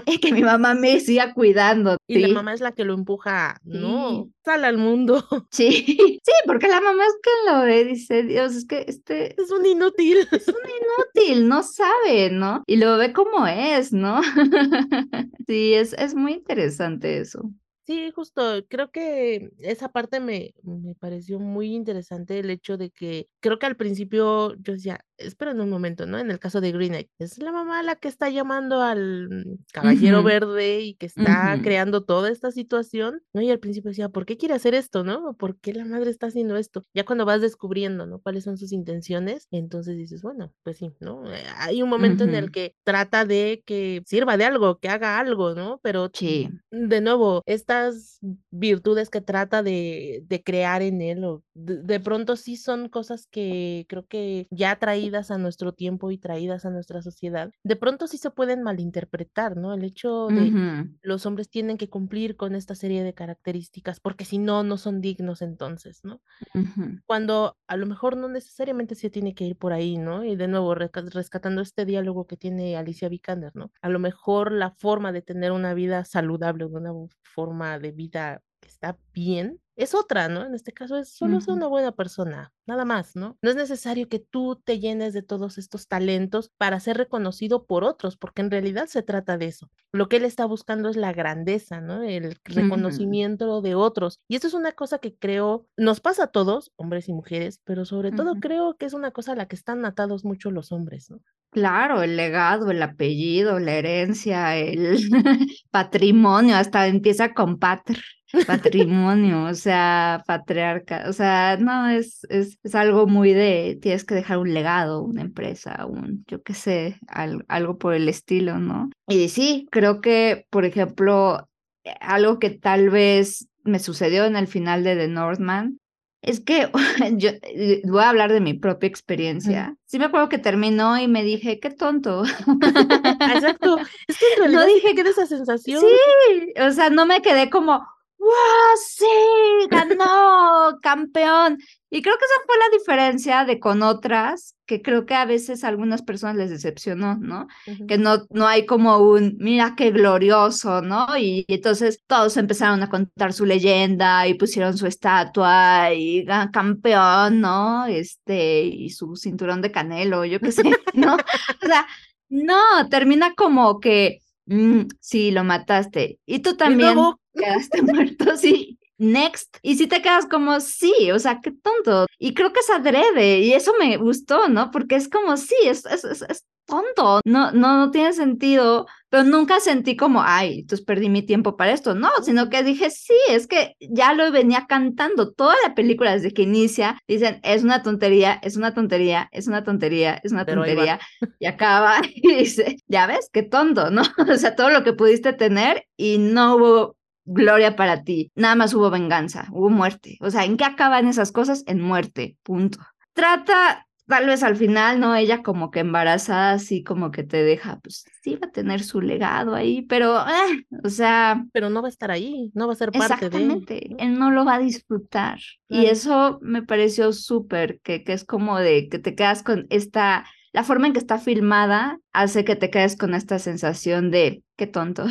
y que mi mamá me siga cuidando.
Y la mamá es la que lo empuja no, sale al mundo.
Sí, sí, porque la mamá es que lo ve, dice, Dios, es que este
es un inútil.
Es un inútil, no sabe, ¿no? Y lo ve como es, ¿no? Sí, es, es muy interesante eso.
Sí, justo, creo que esa parte me, me pareció muy interesante el hecho de que creo que al principio yo decía, esperen un momento, ¿no? En el caso de Green Knight, es la mamá la que está llamando al caballero verde y que está creando toda esta situación, ¿no? Y al principio decía, ¿por qué quiere hacer esto, no? ¿Por qué la madre está haciendo esto? Ya cuando vas descubriendo, ¿no? Cuáles son sus intenciones, entonces dices, bueno, pues sí, ¿no? Eh, hay un momento en el que trata de que sirva de algo, que haga algo, ¿no? Pero
sí.
de nuevo, estas virtudes que trata de, de crear en él, o de, pronto sí son cosas que creo que ya traídas a nuestro tiempo y traídas a nuestra sociedad, de pronto sí se pueden malinterpretar, ¿no? El hecho de los hombres tienen que cumplir con esta serie de características, porque si no, no son dignos entonces, ¿no? Cuando a lo mejor no necesariamente se tiene que ir por ahí, ¿no? Y de nuevo, rescatando este diálogo que tiene Alicia Vikander, ¿no? A lo mejor la forma de tener una vida saludable, una forma de vida que está bien, es otra, ¿no? En este caso es solo ser una buena persona, nada más, ¿no? No es necesario que tú te llenes de todos estos talentos para ser reconocido por otros, porque en realidad se trata de eso. Lo que él está buscando es la grandeza, ¿no? El reconocimiento de otros. Y esto es una cosa que creo nos pasa a todos, hombres y mujeres, pero sobre todo creo que es una cosa a la que están atados mucho los hombres, ¿no?
Claro, el legado, el apellido, la herencia, el patrimonio, hasta empieza con patr patrimonio, o sea, patriarca, o sea, no, es, es, es, algo muy de, tienes que dejar un legado, una empresa, un, yo qué sé, algo por el estilo, ¿no? Y sí, creo que, por ejemplo, eh, algo que tal vez me sucedió en el final de The Northman, es que yo eh, voy a hablar de mi propia experiencia. Sí me acuerdo que terminó y me dije, qué tonto.
Exacto. Es que en realidad no dije que era esa sensación.
Sí, o sea, no me quedé como, ¡Wow! ¡Sí! ¡Ganó! ¡Campeón! Y creo que esa fue la diferencia de con otras, que creo que a veces a algunas personas les decepcionó, ¿no? Que no, no hay como un, mira qué glorioso, ¿no? Y, entonces todos empezaron a contar su leyenda y pusieron su estatua y campeón, ¿no? Este, y su cinturón de canelo, yo qué sé, ¿no? o sea, no, termina como que, mm, sí, lo mataste. Y tú también quedaste muerto, sí. Next. Y si te quedas como, sí, o sea, qué tonto. Y creo que es adrede y eso me gustó, ¿no? Porque es como, sí, es, es, es, tonto, no, no, no tiene sentido, pero nunca sentí como, ay, entonces perdí mi tiempo para esto, no, sino que dije, sí, es que ya lo venía cantando, toda la película desde que inicia, dicen, es una tontería, es una tontería, es una tontería, es una tontería, y acaba y dice, ya ves, qué tonto, ¿no? O sea, todo lo que pudiste tener y no hubo gloria para ti. Nada más hubo venganza, hubo muerte. O sea, ¿en qué acaban esas cosas? En muerte, punto. Trata, tal vez al final, ¿no? Ella como que embarazada, así como que te deja, pues sí va a tener su legado ahí, pero, eh, o sea...
Pero no va a estar ahí, no va a ser parte
exactamente, de... Él no lo va a disfrutar. Y eso me pareció súper, que, que es como de que te quedas con esta la forma en que está filmada hace que te quedes con esta sensación de qué tonto.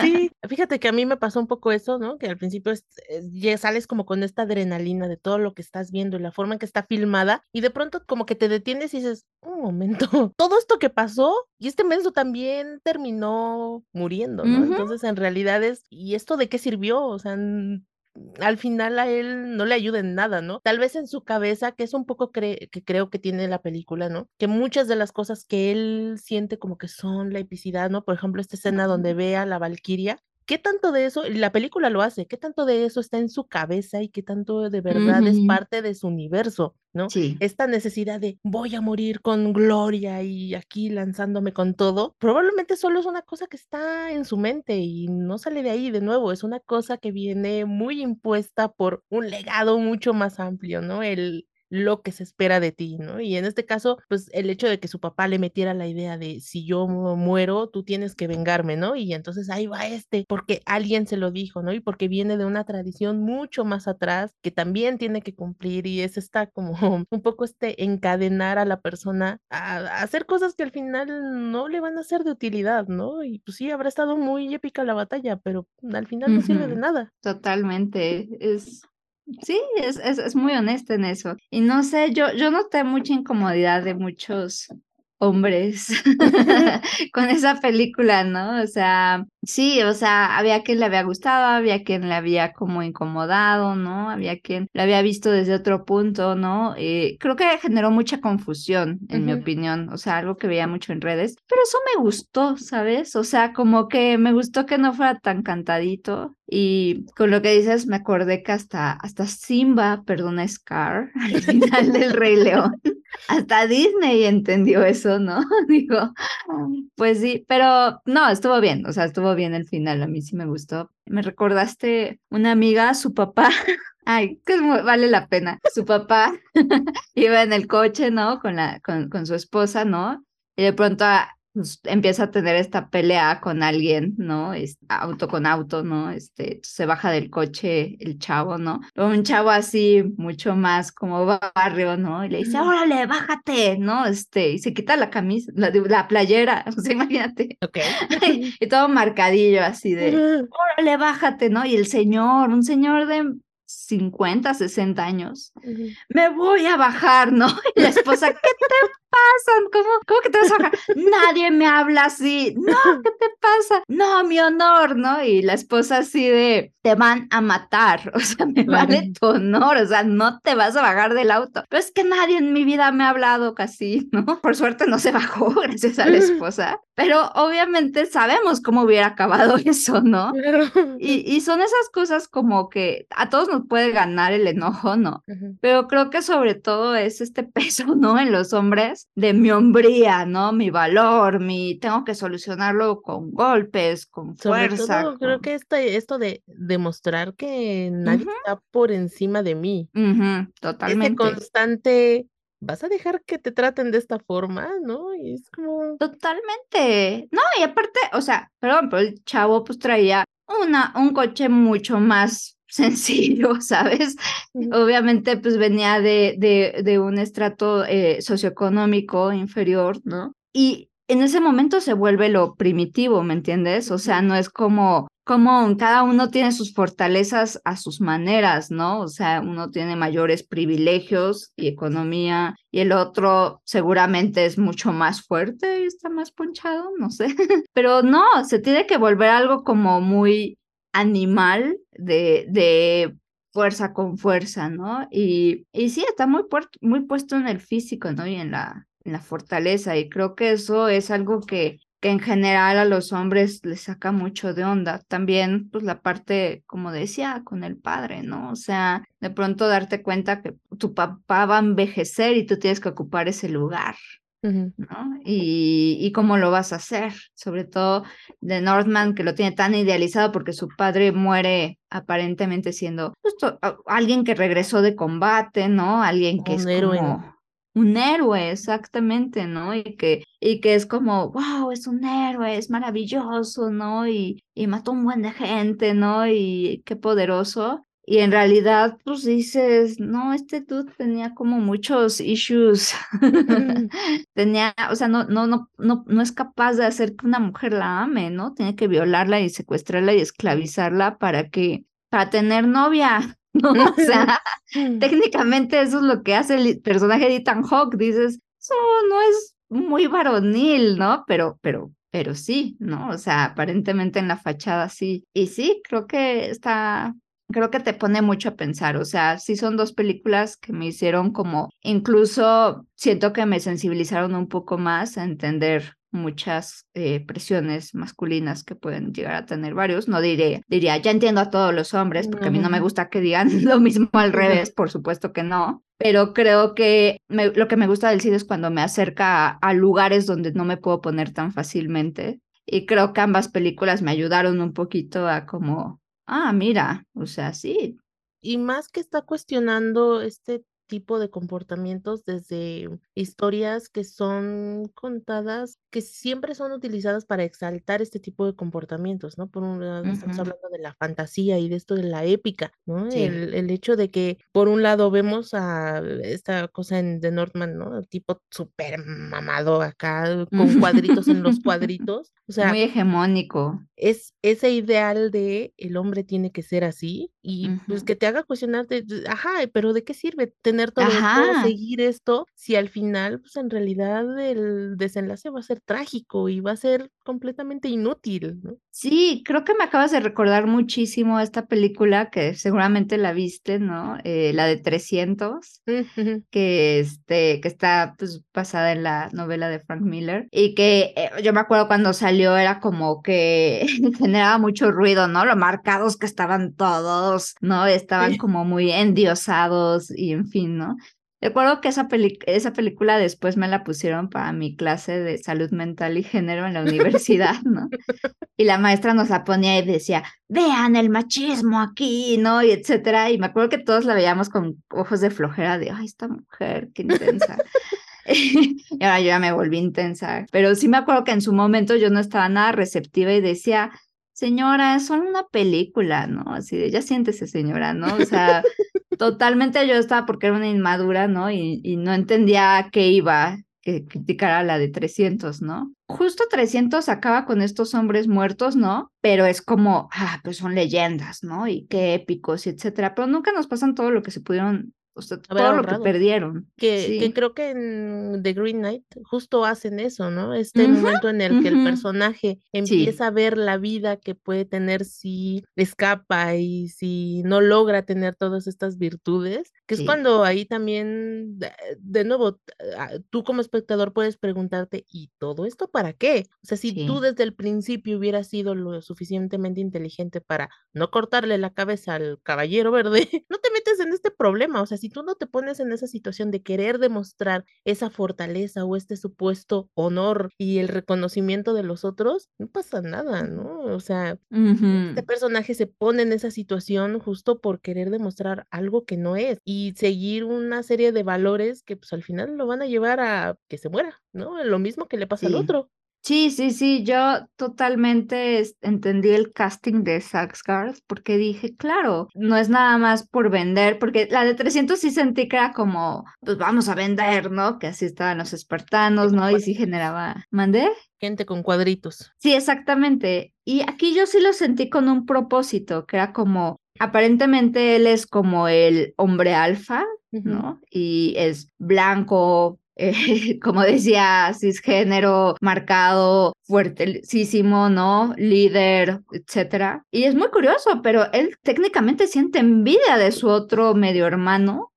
Sí, fíjate que a mí me pasó un poco eso, ¿no? Que al principio ya sales como con esta adrenalina de todo lo que estás viendo y la forma en que está filmada y de pronto como que te detienes y dices, un momento, todo esto que pasó y este menso también terminó muriendo, ¿no? Entonces en realidad es, ¿y esto de qué sirvió? O sea, al final a él no le ayuda en nada, ¿no? Tal vez en su cabeza, que es un poco que creo que tiene la película, ¿no? Que muchas de las cosas que él siente como que son la epicidad, ¿no? Por ejemplo, esta escena donde ve a la Valquiria ¿Qué tanto de eso, la película lo hace, qué tanto de eso está en su cabeza y qué tanto de verdad es parte de su universo, ¿no?
Sí.
Esta necesidad de voy a morir con gloria y aquí lanzándome con todo, probablemente solo es una cosa que está en su mente y no sale de ahí de nuevo, es una cosa que viene muy impuesta por un legado mucho más amplio, ¿no? El, lo que se espera de ti, ¿no? Y en este caso, pues el hecho de que su papá le metiera la idea de si yo muero, tú tienes que vengarme, ¿no? Y entonces ahí va este, porque alguien se lo dijo, ¿no? Y porque viene de una tradición mucho más atrás que también tiene que cumplir y es esta como un poco este encadenar a la persona a, hacer cosas que al final no le van a ser de utilidad, ¿no? Y pues sí, habrá estado muy épica la batalla, pero al final no sirve de nada.
Totalmente, es Sí, es, es, es, muy honesta en eso. Y no sé, yo, yo noté mucha incomodidad de muchos hombres con esa película, ¿no? O sea, sí, o sea, había quien le había gustado, había quien le había como incomodado, ¿no? Había quien le había visto desde otro punto, ¿no? Eh, creo que generó mucha confusión, en mi opinión, o sea, algo que veía mucho en redes, pero eso me gustó, ¿sabes? O sea, como que me gustó que no fuera tan cantadito, y con lo que dices, me acordé que hasta, hasta Simba perdona a Scar al final del Rey León. Hasta Disney entendió eso, ¿no? Digo, pues sí, pero no, estuvo bien, o sea, estuvo bien el final, a mí sí me gustó. Me recordaste una amiga, su papá, ay, que vale la pena, su papá iba en el coche, ¿no? Con, la, con, con su esposa, ¿no? Y de pronto pues, empieza a tener esta pelea con alguien, ¿no? Es, auto con auto, ¿no? Este, se baja del coche el chavo, ¿no? Un chavo así, mucho más como barrio, ¿no? Y le dice, órale, bájate, ¿no? Este, y se quita la camisa, la, la playera, o sea, imagínate.
Ok.
y todo marcadillo así de, órale, bájate, ¿no? Y el señor, un señor de 50, 60 años, me voy a bajar, ¿no? Y la esposa, ¿qué te pasa? ¿Cómo, ¿Cómo que te vas a bajar? Nadie me habla así. No, ¿qué te pasa? No, mi honor, ¿no? Y la esposa así de, te van a matar, o sea, me vale tu honor, o sea, no te vas a bajar del auto. Pero es que nadie en mi vida me ha hablado casi, ¿no? Por suerte no se bajó gracias a la esposa, pero obviamente sabemos cómo hubiera acabado eso, ¿no? Y, y son esas cosas como que a todos nos puede ganar el enojo, ¿no? Pero creo que sobre todo es este peso, ¿no? En los hombres de mi hombría, ¿no? Mi valor, mi tengo que solucionarlo con golpes, con fuerza.
creo que este, esto de demostrar que nadie está por encima de mí.
Totalmente.
constante vas a dejar que te traten de esta forma, ¿no? Y es como...
Totalmente. No, y aparte, o sea, perdón, pero el chavo pues traía una, un coche mucho más sencillo, ¿sabes? Obviamente, pues venía de, de, de un estrato eh, socioeconómico inferior, ¿no? Y en ese momento se vuelve lo primitivo, ¿me entiendes? O sea, no es como, como cada uno tiene sus fortalezas a sus maneras, ¿no? O sea, uno tiene mayores privilegios y economía y el otro seguramente es mucho más fuerte y está más ponchado, no sé. Pero no, se tiene que volver algo como muy animal de, de fuerza con fuerza, ¿no? Y, y sí, está muy, muy puesto en el físico, ¿no? Y en la, en la fortaleza. Y creo que eso es algo que, que en general a los hombres les saca mucho de onda. También, pues la parte, como decía, con el padre, ¿no? O sea, de pronto darte cuenta que tu papá va a envejecer y tú tienes que ocupar ese lugar, ¿no? Y, y, cómo lo vas a hacer, sobre todo de Northman, que lo tiene tan idealizado porque su padre muere aparentemente siendo justo alguien que regresó de combate, ¿no? Alguien que es como un héroe, exactamente, ¿no? Y que, y que es como, wow, es un héroe, es maravilloso, ¿no? Y, y mató un buen de gente, ¿no? Y qué poderoso. Y en realidad, pues dices, no, este dude tenía como muchos issues. tenía, o sea, no, no, no, no, no es capaz de hacer que una mujer la ame, ¿no? Tiene que violarla y secuestrarla y esclavizarla para que, para tener novia. ¿no? O sea, técnicamente eso es lo que hace el personaje de Ethan Hawke. Dices, eso no es muy varonil, ¿no? Pero, pero, pero sí, ¿no? O sea, aparentemente en la fachada sí. Y sí, creo que está creo que te pone mucho a pensar, o sea, sí son dos películas que me hicieron como, incluso siento que me sensibilizaron un poco más a entender muchas eh, presiones masculinas que pueden llegar a tener varios. No diré, diría, ya entiendo a todos los hombres, porque a mí no me gusta que digan lo mismo al revés, por supuesto que no, pero creo que lo que me gusta del cine es cuando me acerca a lugares donde no me puedo poner tan fácilmente. Y creo que ambas películas me ayudaron un poquito a como Ah, mira, o sea, sí.
Y más que está cuestionando este tipo de comportamientos desde historias que son contadas, que siempre son utilizadas para exaltar este tipo de comportamientos, ¿no? Por un lado, estamos hablando de la fantasía y de esto de la épica, ¿no? El, el, hecho de que, por un lado, vemos a esta cosa en The Northman, ¿no? El tipo súper mamado acá, con cuadritos en los cuadritos. O sea,
muy hegemónico.
Es ese ideal de el hombre tiene que ser así y pues que te haga cuestionarte, ajá, pero ¿de qué sirve tener todo esto, seguir esto, si al final, pues en realidad el desenlace va a ser trágico y va a ser completamente inútil, ¿no?
Sí, creo que me acabas de recordar muchísimo esta película que seguramente la viste, ¿no? Eh, la de 300, que, este, que está pues, basada en la novela de Frank Miller y que eh, yo me acuerdo cuando salió era como que generaba mucho ruido, ¿no? Lo marcados que estaban todos, ¿no? Estaban como muy endiosados y en fin, ¿no? Recuerdo que esa, esa película después me la pusieron para mi clase de salud mental y género en la universidad, ¿no? Y la maestra nos la ponía y decía, vean el machismo aquí, ¿no? Y etcétera. Y me acuerdo que todos la veíamos con ojos de flojera de, ay, esta mujer, qué intensa. y ahora yo ya me volví intensa. Pero sí me acuerdo que en su momento yo no estaba nada receptiva y decía, señora, es solo una película, ¿no? Así de, ya siéntese, señora, ¿no? O sea, totalmente yo estaba porque era una inmadura, ¿no? Y, no entendía qué iba que criticara la de 300, ¿no? Justo 300 acaba con estos hombres muertos, ¿no? Pero es como, ah, pues son leyendas, ¿no? Y qué épicos, y etcétera. Pero nunca nos pasan todo lo que se pudieron o sea, todo lo que perdieron.
Que, que, creo que en The Green Knight justo hacen eso, ¿no? Este momento en el que el personaje empieza a ver la vida que puede tener si escapa y si no logra tener todas estas virtudes, que es cuando ahí también, de, nuevo, ah, tú como espectador puedes preguntarte, ¿y todo esto para qué? O sea, si tú desde el principio hubieras sido lo suficientemente inteligente para no cortarle la cabeza al caballero verde, no te metes en este problema, o sea, si tú no te pones en esa situación de querer demostrar esa fortaleza o este supuesto honor y el reconocimiento de los otros, no pasa nada, ¿no? O sea, este personaje se pone en esa situación justo por querer demostrar algo que no es y seguir una serie de valores que pues al final lo van a llevar a que se muera, ¿no? Lo mismo que le pasa al otro.
Sí, sí, sí, yo totalmente entendí el casting de Saxgard porque dije, claro, no es nada más por vender, porque la de 300 sí sentí que era como, pues vamos a vender, ¿no? Que así estaban los espartanos, ¿no? Y sí generaba, ¿mandé?
Gente con cuadritos.
Sí, exactamente. Y aquí yo sí lo sentí con un propósito, que era como, aparentemente él es como el hombre alfa, ¿no? Y es blanco, eh, como decía, cisgénero, marcado, fuertísimo, ¿no? Líder, etcétera. Y es muy curioso, pero él técnicamente siente envidia de su otro medio hermano,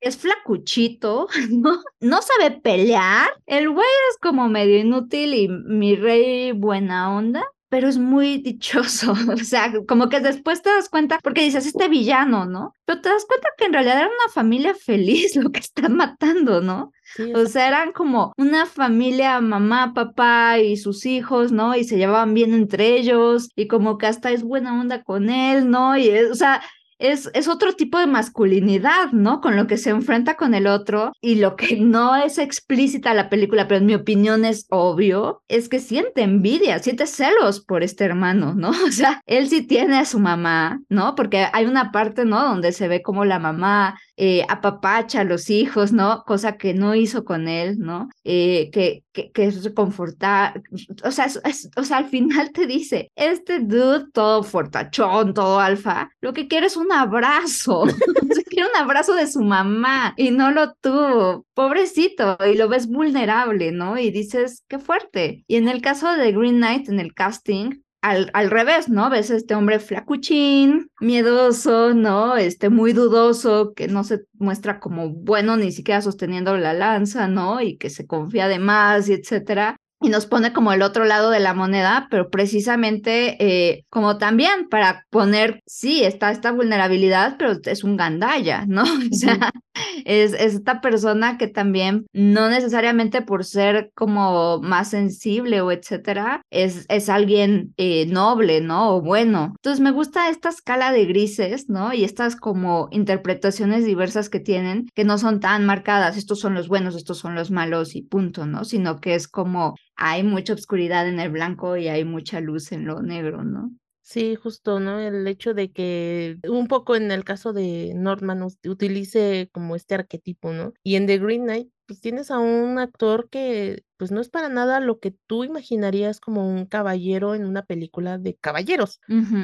Es flacuchito, ¿no? No sabe pelear. El güey es como medio inútil y mi rey buena onda pero es muy dichoso. O sea, como que después te das cuenta, porque dices, este villano, ¿no? Pero te das cuenta que en realidad era una familia feliz lo que están matando, ¿no? O sea, eran como una familia, mamá, papá y sus hijos, ¿no? Y se llevaban bien entre ellos y como que hasta es buena onda con él, ¿no? Y, o sea, es, otro tipo de masculinidad, ¿no? Con lo que se enfrenta con el otro y lo que no es explícita la película, pero en mi opinión es obvio, es que siente envidia, siente celos por este hermano, ¿no? O sea, él sí tiene a su mamá, ¿no? Porque hay una parte, ¿no? Donde se ve como la mamá eh, apapacha a los hijos, ¿no? Cosa que no hizo con él, ¿no? Eh, que, que, que, es reconfortar, o sea, o sea, al final te dice, este dude todo fortachón, todo alfa, lo que quiere es un abrazo, quiere un abrazo de su mamá y no lo tuvo, pobrecito, y lo ves vulnerable, ¿no? Y dices, qué fuerte. Y en el caso de Green Knight, en el casting, al, al, revés, ¿no? Ves a este hombre flacuchín, miedoso, ¿no? Este muy dudoso, que no se muestra como bueno ni siquiera sosteniendo la lanza, ¿no? Y que se confía de más y etcétera y nos pone como el otro lado de la moneda, pero precisamente eh, como también para poner, sí, está esta vulnerabilidad, pero es un gandaya, ¿no? O sea, es, esta persona que también no necesariamente por ser como más sensible o etcétera, es, es alguien eh, noble, ¿no? O bueno. Entonces me gusta esta escala de grises, ¿no? Y estas como interpretaciones diversas que tienen, que no son tan marcadas, estos son los buenos, estos son los malos y punto, ¿no? Sino que es como hay mucha oscuridad en el blanco y hay mucha luz en lo negro, ¿no?
Sí, justo, ¿no? El hecho de que un poco en el caso de Norman utilice como este arquetipo, ¿no? Y en The Green Knight, pues tienes a un actor que pues no es para nada lo que tú imaginarías como un caballero en una película de caballeros,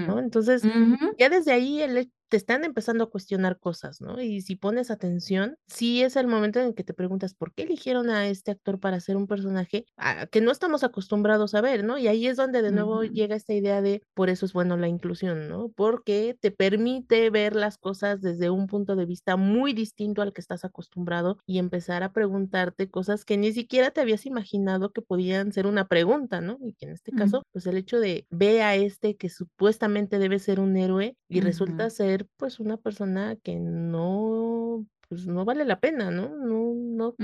¿no? Entonces, ya desde ahí el, te están empezando a cuestionar cosas, ¿no? Y si pones atención, sí es el momento en el que te preguntas por qué eligieron a este actor para ser un personaje que no estamos acostumbrados a ver, ¿no? Y ahí es donde de nuevo llega esta idea de por eso es bueno la inclusión, ¿no? Porque te permite ver las cosas desde un punto de vista muy distinto al que estás acostumbrado y empezar a preguntarte cosas que ni siquiera te habías imaginado que podían ser una pregunta, ¿no? Y que en este caso, pues el hecho de ve a este que supuestamente debe ser un héroe y resulta ser pues una persona que no pues no vale la pena, ¿no? No, no,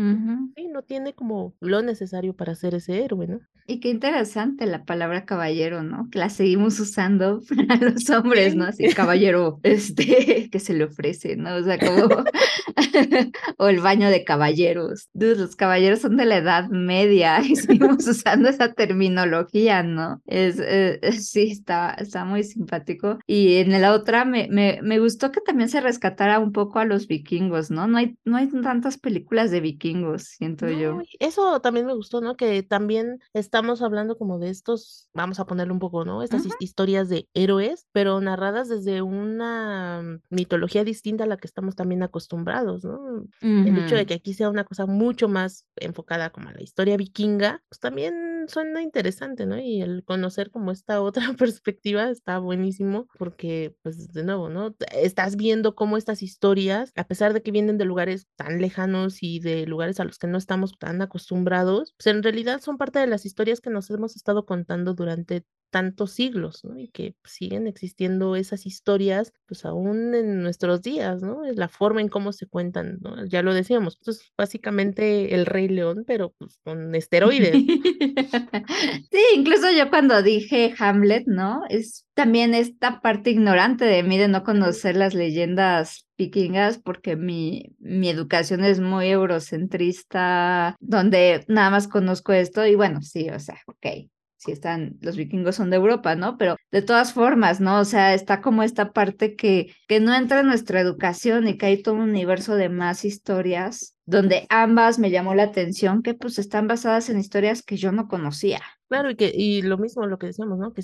sí, no tiene como lo necesario para ser ese héroe, ¿no?
Y qué interesante la palabra caballero, ¿no? Que la seguimos usando para los hombres, ¿no? Así, caballero, este, que se le ofrece, ¿no? O sea, como, o el baño de caballeros. los caballeros son de la edad media y seguimos usando esa terminología, ¿no? Es, eh, sí, está, está muy simpático. Y en la otra me, me, me gustó que también se rescatara un poco a los vikingos, ¿no? No hay, no hay tantas películas de vikingos, siento yo.
Eso también me gustó, ¿no? Que también estamos hablando como de estos, vamos a ponerle un poco, ¿no? Estas historias de héroes, pero narradas desde una mitología distinta a la que estamos también acostumbrados, ¿no? El hecho de que aquí sea una cosa mucho más enfocada como a la historia vikinga, pues también suena interesante, ¿no? Y el conocer como esta otra perspectiva está buenísimo porque, pues, de nuevo, ¿no? Estás viendo cómo estas historias, a pesar de que vienen de lugares tan lejanos y de lugares a los que no estamos tan acostumbrados, pues en realidad son parte de las historias que nos hemos estado contando durante tantos siglos, ¿no? Y que siguen existiendo esas historias, pues aún en nuestros días, ¿no? Es la forma en cómo se cuentan, ¿no? Ya lo decíamos, pues básicamente el Rey León, pero pues con esteroides.
sí, incluso yo cuando dije Hamlet, ¿no? Es también esta parte ignorante de mí de no conocer las leyendas vikingas porque mi, mi educación es muy eurocentrista, donde nada más conozco esto y bueno, sí, o sea, ok, si están, los vikingos son de Europa, ¿no? Pero de todas formas, ¿no? O sea, está como esta parte que, que no entra en nuestra educación y que hay todo un universo de más historias donde ambas me llamó la atención que pues están basadas en historias que yo no conocía.
Claro, y que y lo mismo lo que decíamos, ¿no? Que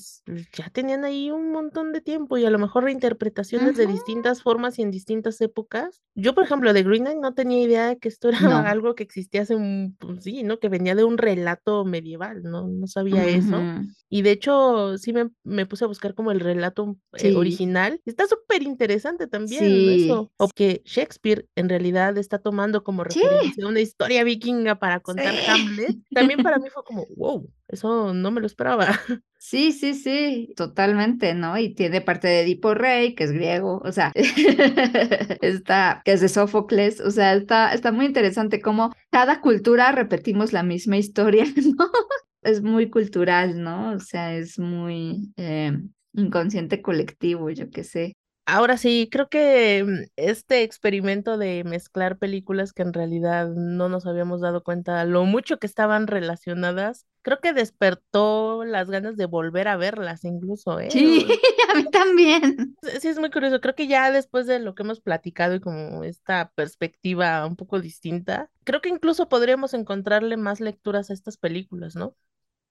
ya tenían ahí un montón de tiempo y a lo mejor reinterpretaciones de distintas formas y en distintas épocas. Yo, por ejemplo, de Green Knight no tenía idea de que esto era algo que existía hace un, pues sí, ¿no? Que venía de un relato medieval, ¿no? No sabía eso. Y de hecho, sí me, me, puse a buscar como el relato eh, original. Está súper interesante también eso. O que Shakespeare en realidad está tomando como referencia una historia vikinga para contar Hamlet. También para mí fue como, wow, eso no me lo esperaba.
Sí, sí, sí, totalmente, ¿no? Y tiene parte de Edipo Rey, que es griego, o sea, está, que es de Sófocles, o sea, está, está muy interesante cómo cada cultura repetimos la misma historia, ¿no? Es muy cultural, ¿no? O sea, es muy eh, inconsciente colectivo, yo qué sé.
Ahora sí, creo que mm, este experimento de mezclar películas que en realidad no nos habíamos dado cuenta lo mucho que estaban relacionadas, creo que despertó las ganas de volver a verlas incluso, ¿eh?
Sí, a mí también.
Sí, es muy curioso. Creo que ya después de lo que hemos platicado y como esta perspectiva un poco distinta, creo que incluso podríamos encontrarle más lecturas a estas películas, ¿no?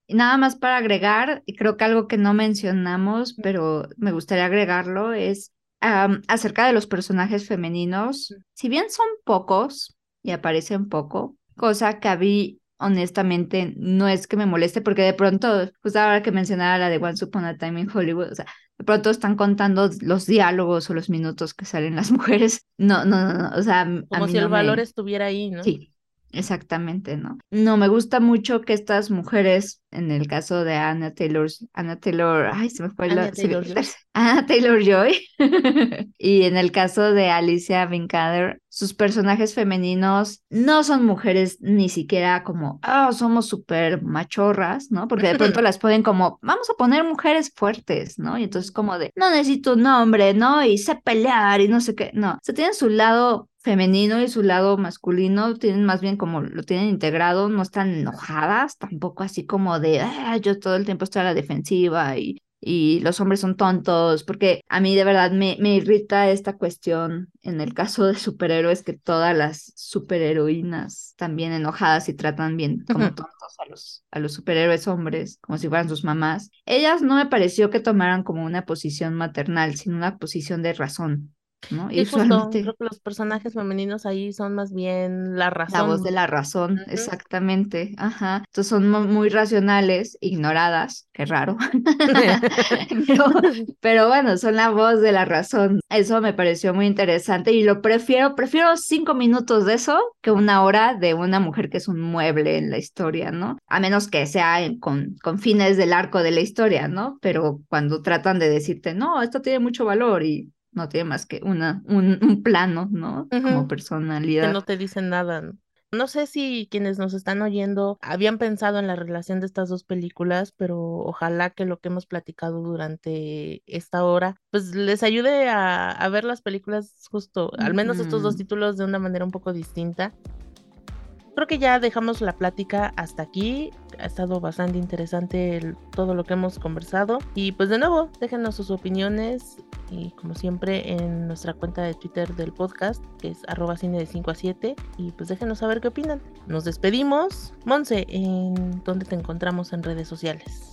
Y nada más para agregar, y creo que algo que no mencionamos, pero me gustaría agregarlo, es acerca de los personajes femeninos, si bien son pocos y aparecen poco, cosa que a mí honestamente no es que me moleste porque de pronto, pues ahora que mencionaba la de Once Upon a Time in Hollywood, o sea, de pronto están contando los diálogos o los minutos que salen las mujeres. No, no, no, o sea,
como si el valor estuviera ahí, ¿no?
Sí, Exactamente, ¿no? No, me gusta mucho que estas mujeres, en el caso de Anna Taylor, Anna Taylor, ay, se me fue
la... Taylor Joy.
Anna Taylor Joy. y en el caso de Alicia Vincader, sus personajes femeninos no son mujeres ni siquiera como, ah, somos súper machorras, ¿no? Porque de pronto las pueden como, vamos a poner mujeres fuertes, ¿no? Y entonces como de, no necesito un hombre, ¿no? Y sé pelear y no sé qué, no. Se tienen su lado femenino y su lado masculino tienen más bien como lo tienen integrado, no están enojadas, tampoco así como de, ah, yo todo el tiempo estoy a la defensiva y, y los hombres son tontos, porque a mí de verdad me, me irrita esta cuestión en el caso de superhéroes que todas las superheroínas también enojadas y tratan bien como tontos a los, a los superhéroes hombres, como si fueran sus mamás. Ellas no me pareció que tomaran como una posición maternal, sino una posición de razón ¿no?
Y justo, creo que los personajes femeninos ahí son más bien la razón.
La voz de la razón, exactamente. Ajá. Entonces son muy racionales, ignoradas, qué raro. pero, bueno, son la voz de la razón. Eso me pareció muy interesante y lo prefiero, prefiero cinco minutos de eso que una hora de una mujer que es un mueble en la historia, ¿no? A menos que sea con, con fines del arco de la historia, ¿no? Pero cuando tratan de decirte, no, esto tiene mucho valor y no tiene más que una, un, plano, ¿no? Como personalidad.
Que no te dicen nada. ¿no? No sé si quienes nos están oyendo habían pensado en la relación de estas dos películas, pero ojalá que lo que hemos platicado durante esta hora, pues les ayude a, ver las películas justo, al menos estos dos títulos de una manera un poco distinta creo que ya dejamos la plática hasta aquí. Ha estado bastante interesante todo lo que hemos conversado. Y pues de nuevo, déjenos sus opiniones y como siempre en nuestra cuenta de Twitter del podcast, que es arroba cine de 5 a 7. Y pues déjenos saber qué opinan. Nos despedimos. Monse, ¿en dónde te encontramos en redes sociales?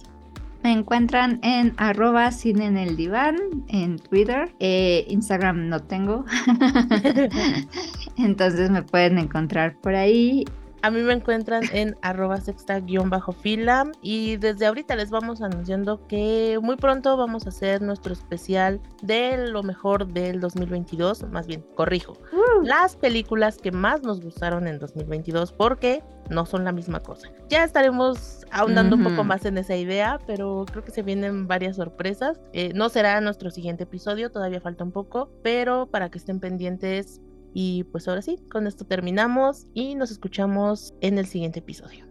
Me encuentran en arroba cine en el diván, en Twitter. Eh, Instagram no tengo. Entonces me pueden encontrar por ahí.
A mí me encuentran en arroba sexta-fila y desde ahorita les vamos anunciando que muy pronto vamos a hacer nuestro especial de lo mejor del 2022, más bien, corrijo, uh. las películas que más nos gustaron en 2022 porque no son la misma cosa. Ya estaremos ahondando un poco más en esa idea, pero creo que se vienen varias sorpresas. Eh, no será nuestro siguiente episodio, todavía falta un poco, pero para que estén pendientes y pues ahora sí, con esto terminamos y nos escuchamos en el siguiente episodio.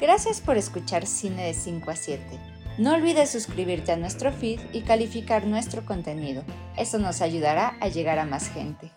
Gracias por escuchar Cine de 5 a 7. No olvides suscribirte a nuestro feed y calificar nuestro contenido. Eso nos ayudará a llegar a más gente.